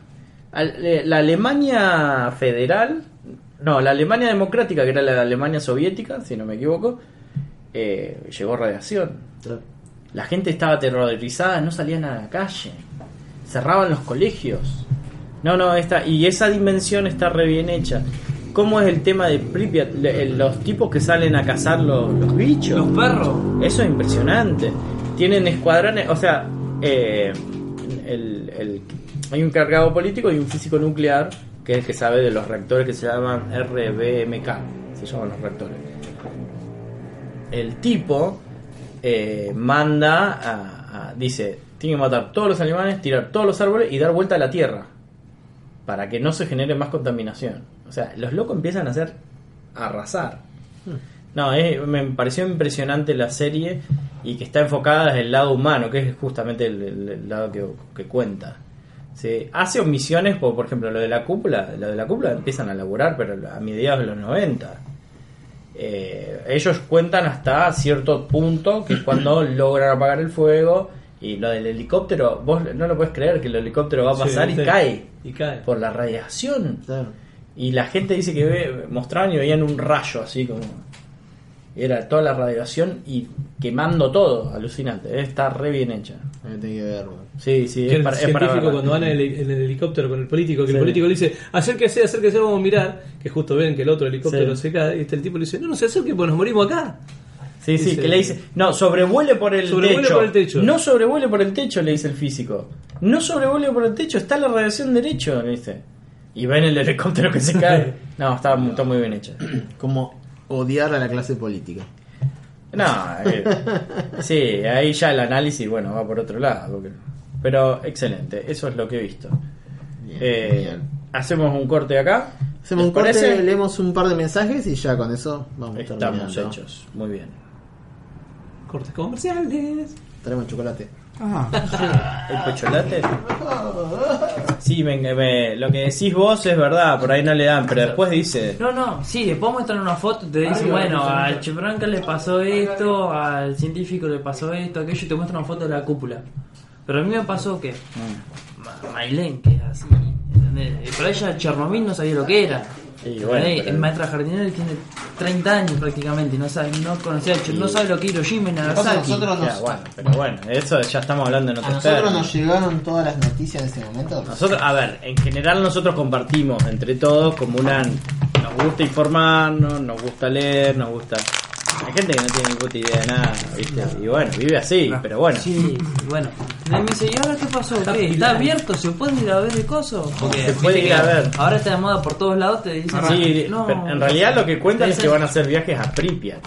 Eh, La Alemania federal, no, la Alemania democrática, que era la Alemania soviética, si no me equivoco, eh, llegó radiación. La gente estaba aterrorizada, no salían a la calle, cerraban los colegios. No, no, esta, y esa dimensión está re bien hecha. ¿Cómo es el tema de Pripyat? Le- Los tipos que salen a cazar los, los bichos. Los perros. Eso es impresionante. Tienen escuadrones, o sea, eh, el- el- hay un cargado político y un físico nuclear que es el que sabe de los reactores que se llaman RBMK, se llaman los reactores. El tipo eh, manda a, a- dice, tiene que matar todos los animales, tirar todos los árboles y dar vuelta a la tierra para que no se genere más contaminación. O sea, los locos empiezan a hacer arrasar. No, es- me pareció impresionante la serie y que está enfocada desde el lado humano, que es justamente el, el- el lado que, que cuenta. Sí, hace omisiones, como por ejemplo lo de la cúpula, lo de la cúpula empiezan a laburar, pero a mediados de los 90. Eh, ellos cuentan hasta cierto punto, que es cuando logran apagar el fuego. Y lo del helicóptero, vos no lo puedes creer que el helicóptero va a Sí, pasar y cae Y cae. por la radiación. Claro. Y la gente dice que ve, mostraban y veían un rayo así como. Era toda la radiación y quemando todo, alucinante. Está re bien hecha. Sí, sí, es el para, es para científico cuando van en el, en el helicóptero con el político, que Sí. el político le dice, acérquese, acérquese, vamos a mirar, que justo ven que el otro helicóptero Sí. se cae, y este, el tipo le dice, no, no se acerque, pues nos morimos acá. Sí, sí, que le dice, no, sobrevuele por el Sobrevuele techo. por el techo. No sobrevuele por el techo, le dice el físico. No sobrevuele por el techo, está la radiación derecho, le dice. Y ven el helicóptero que se cae. No, está muy bien hecha. Como odiar a la clase política. No, eh, sí, ahí ya el análisis, bueno, va por otro lado. porque- pero excelente, eso es lo que he visto. Bien, Eh, hacemos un corte acá. Hacemos ¿Les un corte, parece? leemos un par de mensajes y ya con eso vamos Estamos terminando. hechos, muy bien. Cortes comerciales. Traemos chocolate. Ah, ¿El pocholate? Sí, me- me- lo que decís vos es verdad, por ahí no le dan, pero después dice... No, no, sí, después muestran una foto, te dicen, bueno, al Chebranca le pasó esto, al científico le pasó esto, aquello, y te muestran una foto de la cúpula. Pero a mí me pasó que Ma- Mailén, que es así, ¿entendés? Pero ella Chernobyl no sabía lo que era. Y bueno, pero- Es maestra jardinera y tiene 30 años prácticamente, y no sabe, no conocía, no sabe lo que Hiroshima y Nagasaki. nosotros Ya, nos, bueno, pero bueno, eso ya estamos hablando en a otros nosotros nos llegaron todas las noticias en ese momento. Nosotros, a ver, en general nosotros compartimos entre todos como una... Nos gusta informarnos, nos gusta leer, nos gusta... Hay gente que no tiene ni puta idea de nada, ¿viste? Y bueno, vive así, pero bueno. Sí, bueno. Y me dice, ¿y ahora qué pasó? ¿Qué? ¿Está abierto? ¿Se puede ir a ver el coso? Porque Se puede ir a ver. Ahora está de moda por todos lados, te dicen, Sí, no, pero en realidad lo que cuentan es que van a hacer viajes a Pripyat.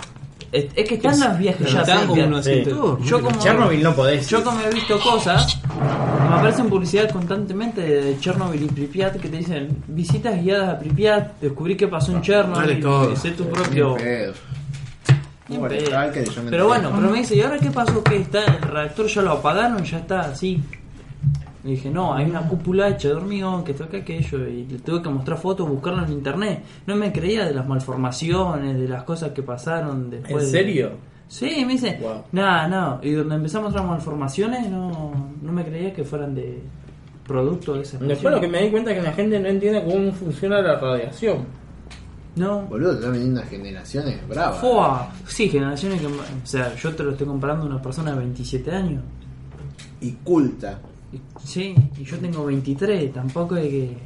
Es, es que están los viajes ya. Están como Pripyat. unos Sí. Yo como, Chernobyl no podés. yo como he visto cosas, me aparecen publicidad constantemente de Chernobyl y Pripyat que te dicen visitas guiadas a Pripyat, descubrí qué pasó en Chernobyl, todo. y sé tu propio... yo me Pero bueno, pero me dice, ¿y ahora qué pasó? ¿Qué está? ¿El reactor ya lo apagaron? ¿Ya está así? Le dije, no, hay una cúpula hecha de hormigón que toca aquello. Y le tuve que mostrar fotos, buscarlo en internet. No me creía de las malformaciones, de las cosas que pasaron después. ¿En de- serio? Sí, me dice, Wow. nada, no. Y donde empezamos a mostrar malformaciones, no, no me creía que fueran de producto de esa Después lo que me di cuenta es que la gente no entiende cómo funciona la radiación. No. Boludo, están viniendo unas generaciones bravas. Fua. Sí, generaciones que... O sea, yo te lo estoy comparando a una persona de 27 años. Y culta. Y- Sí, y yo tengo 23, tampoco es que.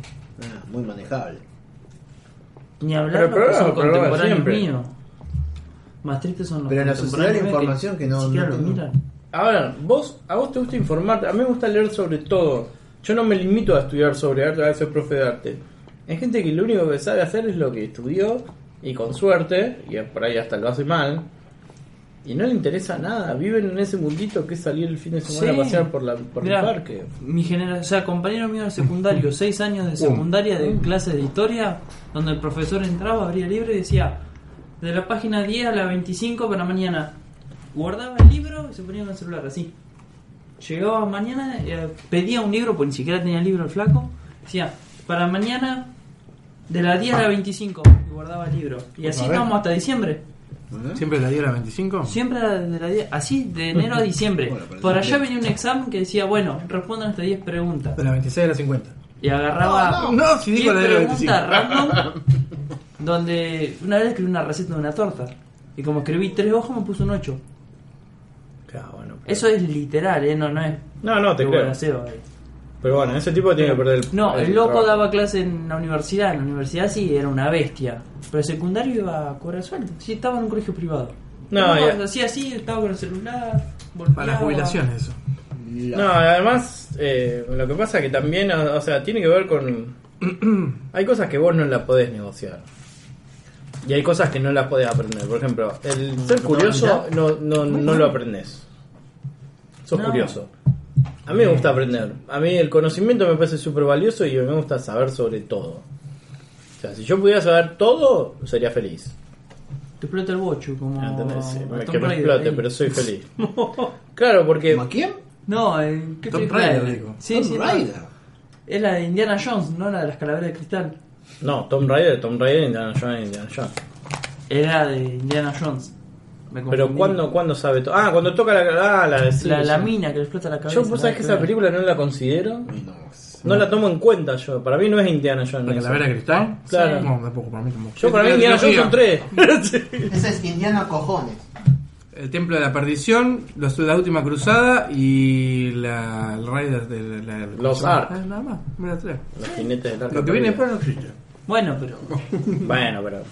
Ah, muy manejable. Ni hablar Pero los que son contemporáneos míos. Más tristes son los Pero en la sociedad de información que no- siquiera no- lo no- miran. A ver, vos, a vos te gusta informarte, a mí me gusta leer sobre todo. Yo no me limito a estudiar sobre arte, a ser profe de arte. Hay gente que lo único que sabe hacer es lo que estudió y con suerte, y por ahí hasta lo hace mal, y no le interesa nada. Viven en ese mundito que es salir el fin de semana Sí. a pasear por, la, por Mirá, el parque. Mi generación, o sea, compañero mío de secundario, 6 años de secundaria de clase de historia, donde el profesor entraba, abría el libro y decía, de la página 10 a la 25 para mañana. Guardaba el libro y se ponía con el celular, así. Llegaba mañana, eh, pedía un libro, porque ni siquiera tenía el libro el flaco, decía, para mañana de la 10 a la 25, y guardaba el libro. Y así A ver. estábamos hasta diciembre. ¿Siempre la diera 25? Siempre de la 10, así de enero a diciembre. Bueno, Por allá venía un examen que decía, bueno, respondan estas 10 preguntas. De la 26 a la 50. Y agarraba No, si 10 digo la de la preguntas 25. random, donde una vez escribí una receta de una torta. Y como escribí tres hojas me puso un 8. Claro, bueno, pero- Eso es literal, ¿eh? No, no es... No, no, te de creo. eh. Pero bueno, ese tipo tiene que perder el No, el loco trabajo. daba clase en la universidad. En la universidad sí, era una bestia. Pero el secundario iba a cobrar sueldo. Sí, estaba en un colegio privado. No, ya. hacía así, estaba con el celular. Para las jubilaciones, eso. No, además, eh, lo que pasa que también, o, o sea, tiene que ver con... hay cosas que vos no las podés negociar. Y hay cosas que no las podés aprender. Por ejemplo, el ser curioso no, no, no lo aprendes. Sos No. curioso. A mí me gusta aprender. A mí el conocimiento me parece súper valioso y me gusta saber sobre todo. O sea, si yo pudiera saber todo, sería feliz. Te explota el bocho, como. ¿Entendés? Sí, que me Raider explote, pero soy feliz. claro, porque... ¿Como a quién? No, ¿en ¿qué película Raider, digo. Sí, Tomb sí, no. Raider. Es la de Indiana Jones, no la de las calaveras de cristal. No, Tomb Raider, Tomb Raider, Indiana Jones, Indiana Jones. Era de Indiana Jones. Me Pero. ¿cuándo, ¿cuándo sabe todo? Ah, cuando toca la... Ah, la de... sí, la, la sí. mina que le explota la cabeza. Yo, vos sabés que esa película no la considero. No. No la tomo en cuenta yo. Para mí no es Indiana Jones. ¿La calavera de cristal? Claro. No, tampoco, para mí tampoco. Yo para mí la Indiana Jones son tres. Ese es Indiana Cojones. El Templo de la Perdición, los- La Última Cruzada y la, el Raider de la... la- Los Ark. Ah, Nada más, mira tres. Los jinetes del arca Lo que viene después no existe. Bueno, pero. Bueno, pero...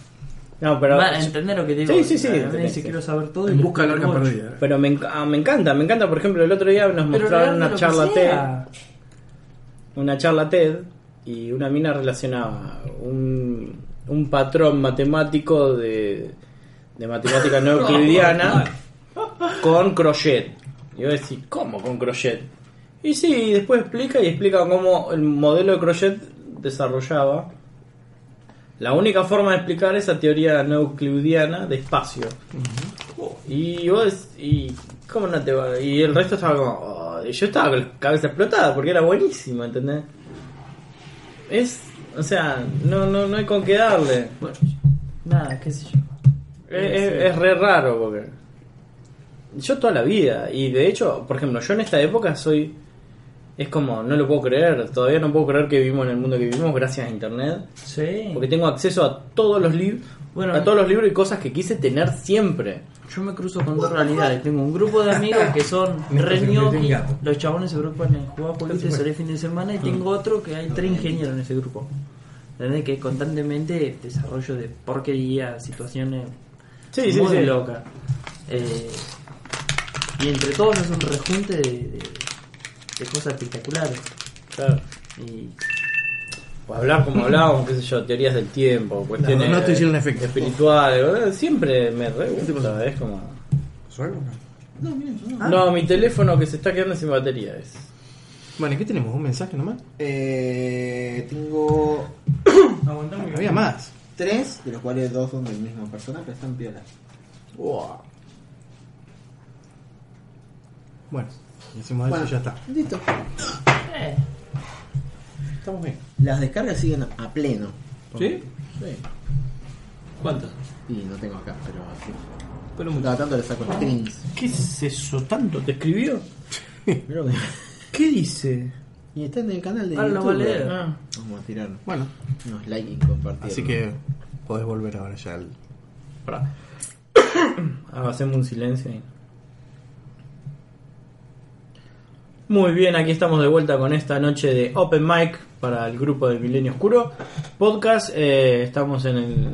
No, pero... Va a entender lo que digo. Sí, sí, sí, A mí entendés, si sí. quiero saber todo. y En le busca de la explota arca el bocho. perdida. Pero me, enc- ah, me encanta, me encanta. Por ejemplo, el otro día nos Pero mostraron una charla TED. Una charla TED y una mina relacionaba un, un patrón matemático de, de matemática no euclidiana con crochet. Y yo decía, ¿cómo con crochet? Y sí, después explica y explica cómo el modelo de crochet desarrollaba la única forma de explicar esa teoría no euclidiana de espacio. Y vos, y ¿cómo no te va? Y el resto estaba como, "Oh, yo estaba con la cabeza explotada porque era buenísimo, ¿entendés? Es, o sea, no, no, no hay con qué darle. Bueno, nada, qué sé yo. Es, es- es re raro porque yo toda la vida y de hecho, por ejemplo, yo en esta época soy es como no lo puedo creer, todavía no puedo creer que vivimos en el mundo que vivimos gracias a internet, Sí. porque tengo acceso a todos los libros, Bueno, a todos los libros y cosas que quise tener siempre. Yo me cruzo con dos realidades. Tengo un grupo de amigos que son re ñoqui. Los chabones se agrupan en jugar jueguitos el fin de semana. Y tengo otro que hay tres ingenieros en ese grupo. ¿Entendés? Que constantemente desarrollo de porquería, situaciones Sí, sí, muy sí. locas. Eh, y entre todos es un rejunte de, de- de cosas espectaculares. Claro. Y O hablar como hablábamos, qué sé yo, teorías del tiempo, cuestiones no te hicieron efecto. espirituales, ¿verdad? siempre me re gusta, es como... No, mira, no. No, mi teléfono que se está quedando sin batería es... Bueno, ¿y qué tenemos? ¿Un mensaje nomás? Eh, tengo Había más. tres, de los cuales dos son del mismo persona, pero están piolas. Bueno, hicimos eso Bueno, y ya está. Listo. Estamos bien. Las descargas siguen a pleno. ¿Sí? Sí. ¿Cuántas? Y no tengo acá, pero sí. Pero mucho. Cada tanto le saco screens. ¿Qué es eso tanto? ¿Te escribió? Que- ¿Qué dice? Y está en el canal de Ah, lo YouTube. va a leer. Ah. Vamos a tirar Bueno, unos likes y compartir. así que podés volver ahora ya al. Pará. Ah, hacemos un silencio ahí. Muy bien, aquí estamos de vuelta con esta noche de Open Mic para el grupo del Milenio Oscuro Podcast. eh, estamos en el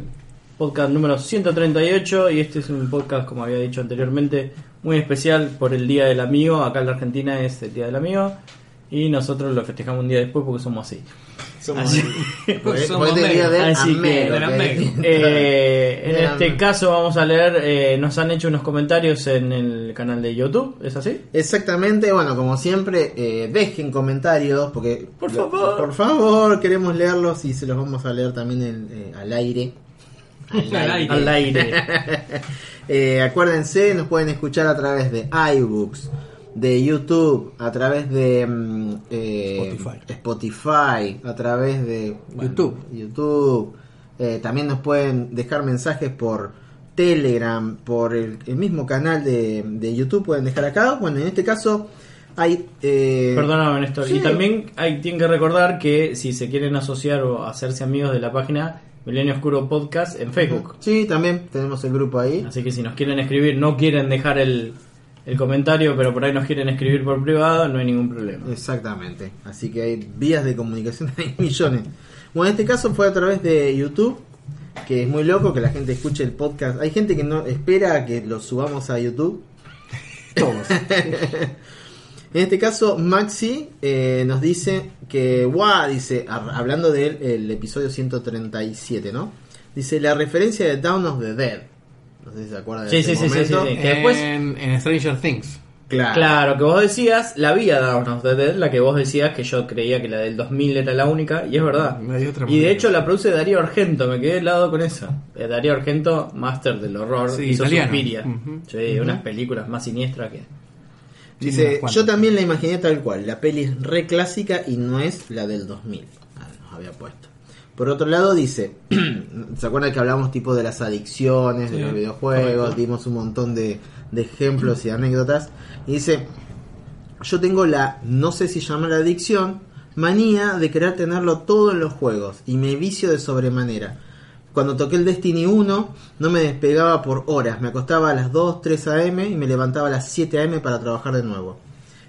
podcast número 138 y este es un podcast, como había dicho anteriormente, muy especial por el Día del Amigo. Acá en la Argentina es el Día del Amigo y nosotros lo festejamos un día después porque somos así. Así- Somos porque te diría de Así que- de. Eh, en Bien. este caso vamos a leer, eh, nos han hecho unos comentarios en el canal de YouTube, ¿es así? Exactamente, bueno, como siempre, eh, dejen comentarios, porque Por favor. por favor, queremos leerlos y se los vamos a leer también en- eh, al aire. Al aire. Al aire. Eh, acuérdense, nos pueden escuchar a través de iBooks, de YouTube, a través de mm, eh, Spotify. Spotify, a través de bueno, YouTube. YouTube. Eh, también nos pueden dejar mensajes por Telegram, por el, el mismo canal de, de YouTube, pueden dejar acá. Bueno, en este caso hay... eh, Perdóname, Néstor. sí. Y también hay, tienen que recordar que si se quieren asociar o hacerse amigos de la página Milenio Oscuro Podcast en Facebook. Sí, también tenemos el grupo ahí. Así que si nos quieren escribir, no quieren dejar el, el comentario, pero por ahí nos quieren escribir por privado, no hay ningún problema. Exactamente. Así que hay vías de comunicación, hay millones. Bueno, en este caso fue a través de YouTube, que es muy loco que la gente escuche el podcast. Hay gente que no espera que lo subamos a YouTube. Todos. En este caso, Maxi eh, nos dice que, guau, dice, hab- hablando del el episodio 137, ¿no? Dice la referencia de Down of the Dead. No sé si se acuerdan de Sí, ese sí, sí, sí, sí, sí. Que después- en, en Stranger Things. Claro. Claro, que vos decías, la vía Dawn of the Dead, la que vos decías que yo creía que la del 2000 era la única, y es verdad. No hay otra Y de hecho la produce Darío Argento, me quedé helado con eso. Eh, Darío Argento, máster del horror, Sí, hizo italiano. Suspiria. Ujú. Sí, unas películas más siniestras que... Dice, unas cuantas. yo también la imaginé tal cual. La peli es re clásica y no es la del 2000. Ah, nos había puesto. Por otro lado dice, ¿se acuerdan que hablamos tipo de las adicciones, de los videojuegos? correcto. Dimos un montón de, de ejemplos y anécdotas. Y dice, yo tengo la, no sé si llamarla adicción, manía de querer tenerlo todo en los juegos y me vicio de sobremanera. Cuando toqué el Destiny 1 no me despegaba por horas, me acostaba a las 2, 3 am y me levantaba a las 7 am para trabajar de nuevo.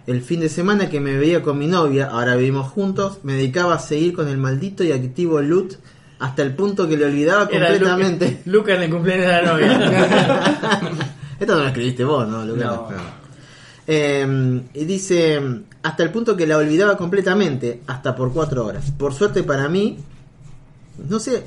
El fin de semana que me veía con mi novia, ahora vivimos juntos, me dedicaba a seguir con el maldito y activo loot hasta el punto que le olvidaba Era completamente. Luca, Luca en el cumpleaños de la novia. Esto no lo escribiste vos, ¿no, Lucas? No. Eh, y dice, hasta el punto que la olvidaba completamente, hasta por cuatro horas. Por suerte para mí, no sé,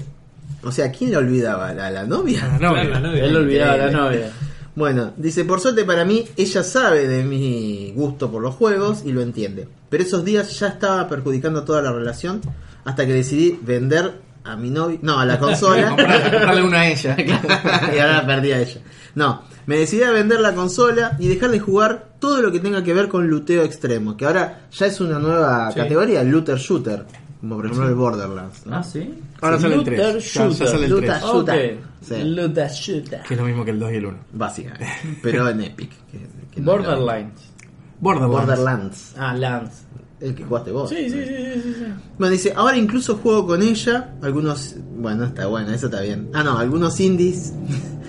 o sea, ¿quién la olvidaba? ¿La, la novia? La novia. Él olvidaba a la Increíble. novia. Bueno, dice, por suerte para mí, ella sabe de mi gusto por los juegos y lo entiende. Pero esos días ya estaba perjudicando toda la relación hasta que decidí vender a mi novia, no, a la consola. Comprarle, una a ella. y ahora perdí a ella. No, me decidí a vender la consola y dejar de jugar todo lo que tenga que ver con luteo extremo, que ahora ya es una nueva Sí. categoría, looter shooter, como por ejemplo el Borderlands. ¿no? Ah, sí. Ahora sale el Looter 3. Ya, sale el Looter 3. Shooter. Sí. Luta Shooter. Que es lo mismo que el 2 y el 1. Básicamente, pero en Epic. que- que no era- Borderlines. Borderlands. Borderlands, Ah, Lance. el que jugaste vos. Sí, sí, sí, sí, sí, sí. Bueno, dice, ahora incluso juego con ella, algunos, bueno, está bueno, eso está bien. Ah, no, algunos indies,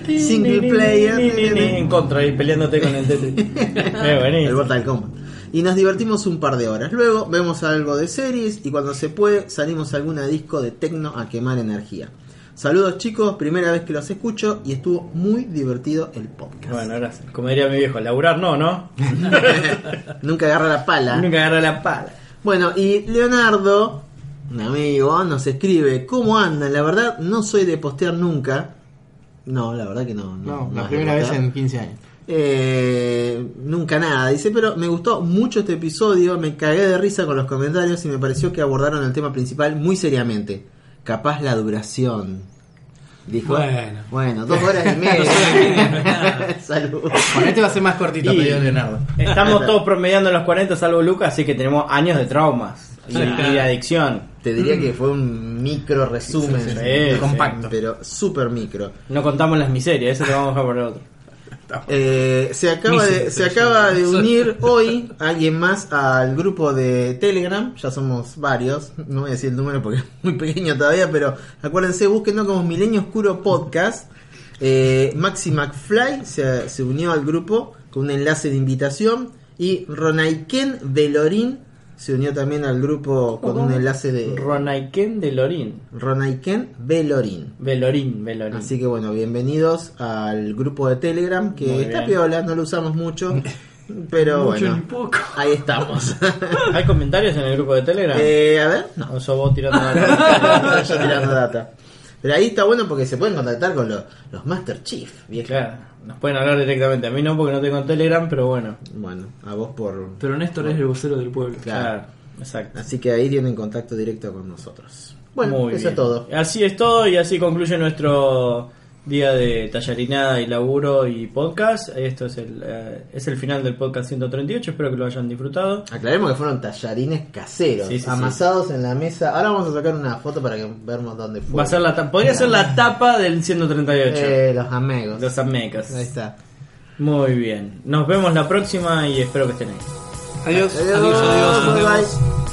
single player, En contra y peleándote con el Tetris. El. Mortal Kombat. Y nos divertimos un par de horas. Luego vemos algo de series y cuando se puede salimos a alguna disco de techno a quemar energía. Saludos chicos, primera vez que los escucho y estuvo muy divertido el podcast. Bueno, gracias. Como diría mi viejo, laburar no, ¿no? Nunca agarra la pala. Nunca agarra la pala. Bueno, y Leonardo, un amigo, nos escribe, ¿cómo andan? La verdad, no soy de postear nunca. No, la verdad que no. No, No, la primera vez en 15 años. Eh, nunca nada, dice, pero me gustó mucho este episodio, me cagué de risa con los comentarios y me pareció que abordaron el tema principal muy seriamente. Capaz la duración. Dijo, Bueno. bueno, dos horas y media. Salud. Con este va a ser más cortito, Y- pedido Leonardo. Estamos todos promediando los 40 salvo Lucas, así que tenemos años de traumas y, de adicción. Te diría que fue un micro resumen, Sí, sí, sí. Sí, compacto. pero súper micro. No contamos las miserias, eso te vamos a dejar por el otro. Eh, se acaba de, se acaba de unir hoy alguien más al grupo de Telegram. Ya somos varios. No voy a decir el número porque es muy pequeño todavía, pero acuérdense, búsquenlo como Milenio Oscuro Podcast. Eh, Maxi McFly se, se unió al grupo con un enlace de invitación. Y Ronaiken Velorín se unió también al grupo con un enlace de Ronaiken de Lorín. Ronaiken Velorín. Velorín, Velorín. Así que bueno, bienvenidos al grupo de Telegram que Muy está bien. piola, no lo usamos mucho, pero Mucho bueno, ni poco. ahí estamos. ¿Hay comentarios en el grupo de Telegram? eh, a ver, no, ¿O sos vos tirando yo tirando data. Pero ahí está bueno porque se pueden contactar con los, los Master Chief, viejo. Claro, nos pueden hablar directamente. A mí no, porque no tengo Telegram, pero bueno. Bueno, a vos por... Pero Néstor es el vocero del pueblo. Claro. Claro, exacto. Así que ahí tienen contacto directo con nosotros. Bueno, Muy eso bien. es todo. Así es todo y así concluye nuestro día de tallarinada y laburo y podcast. Esto es el, eh, es el final del podcast 138. Espero que lo hayan disfrutado. Aclaremos que fueron tallarines caseros, Sí, sí, sí. amasados en la mesa. Ahora vamos a sacar una foto para que veamos dónde fue. Va a ser la podría ser la tapa del 138. Eh, los amigos. Los amecas. Ahí está. Muy bien. Nos vemos la próxima y espero que estén ahí. Adiós. Adiós, Adiós, adiós, nos bye, bye.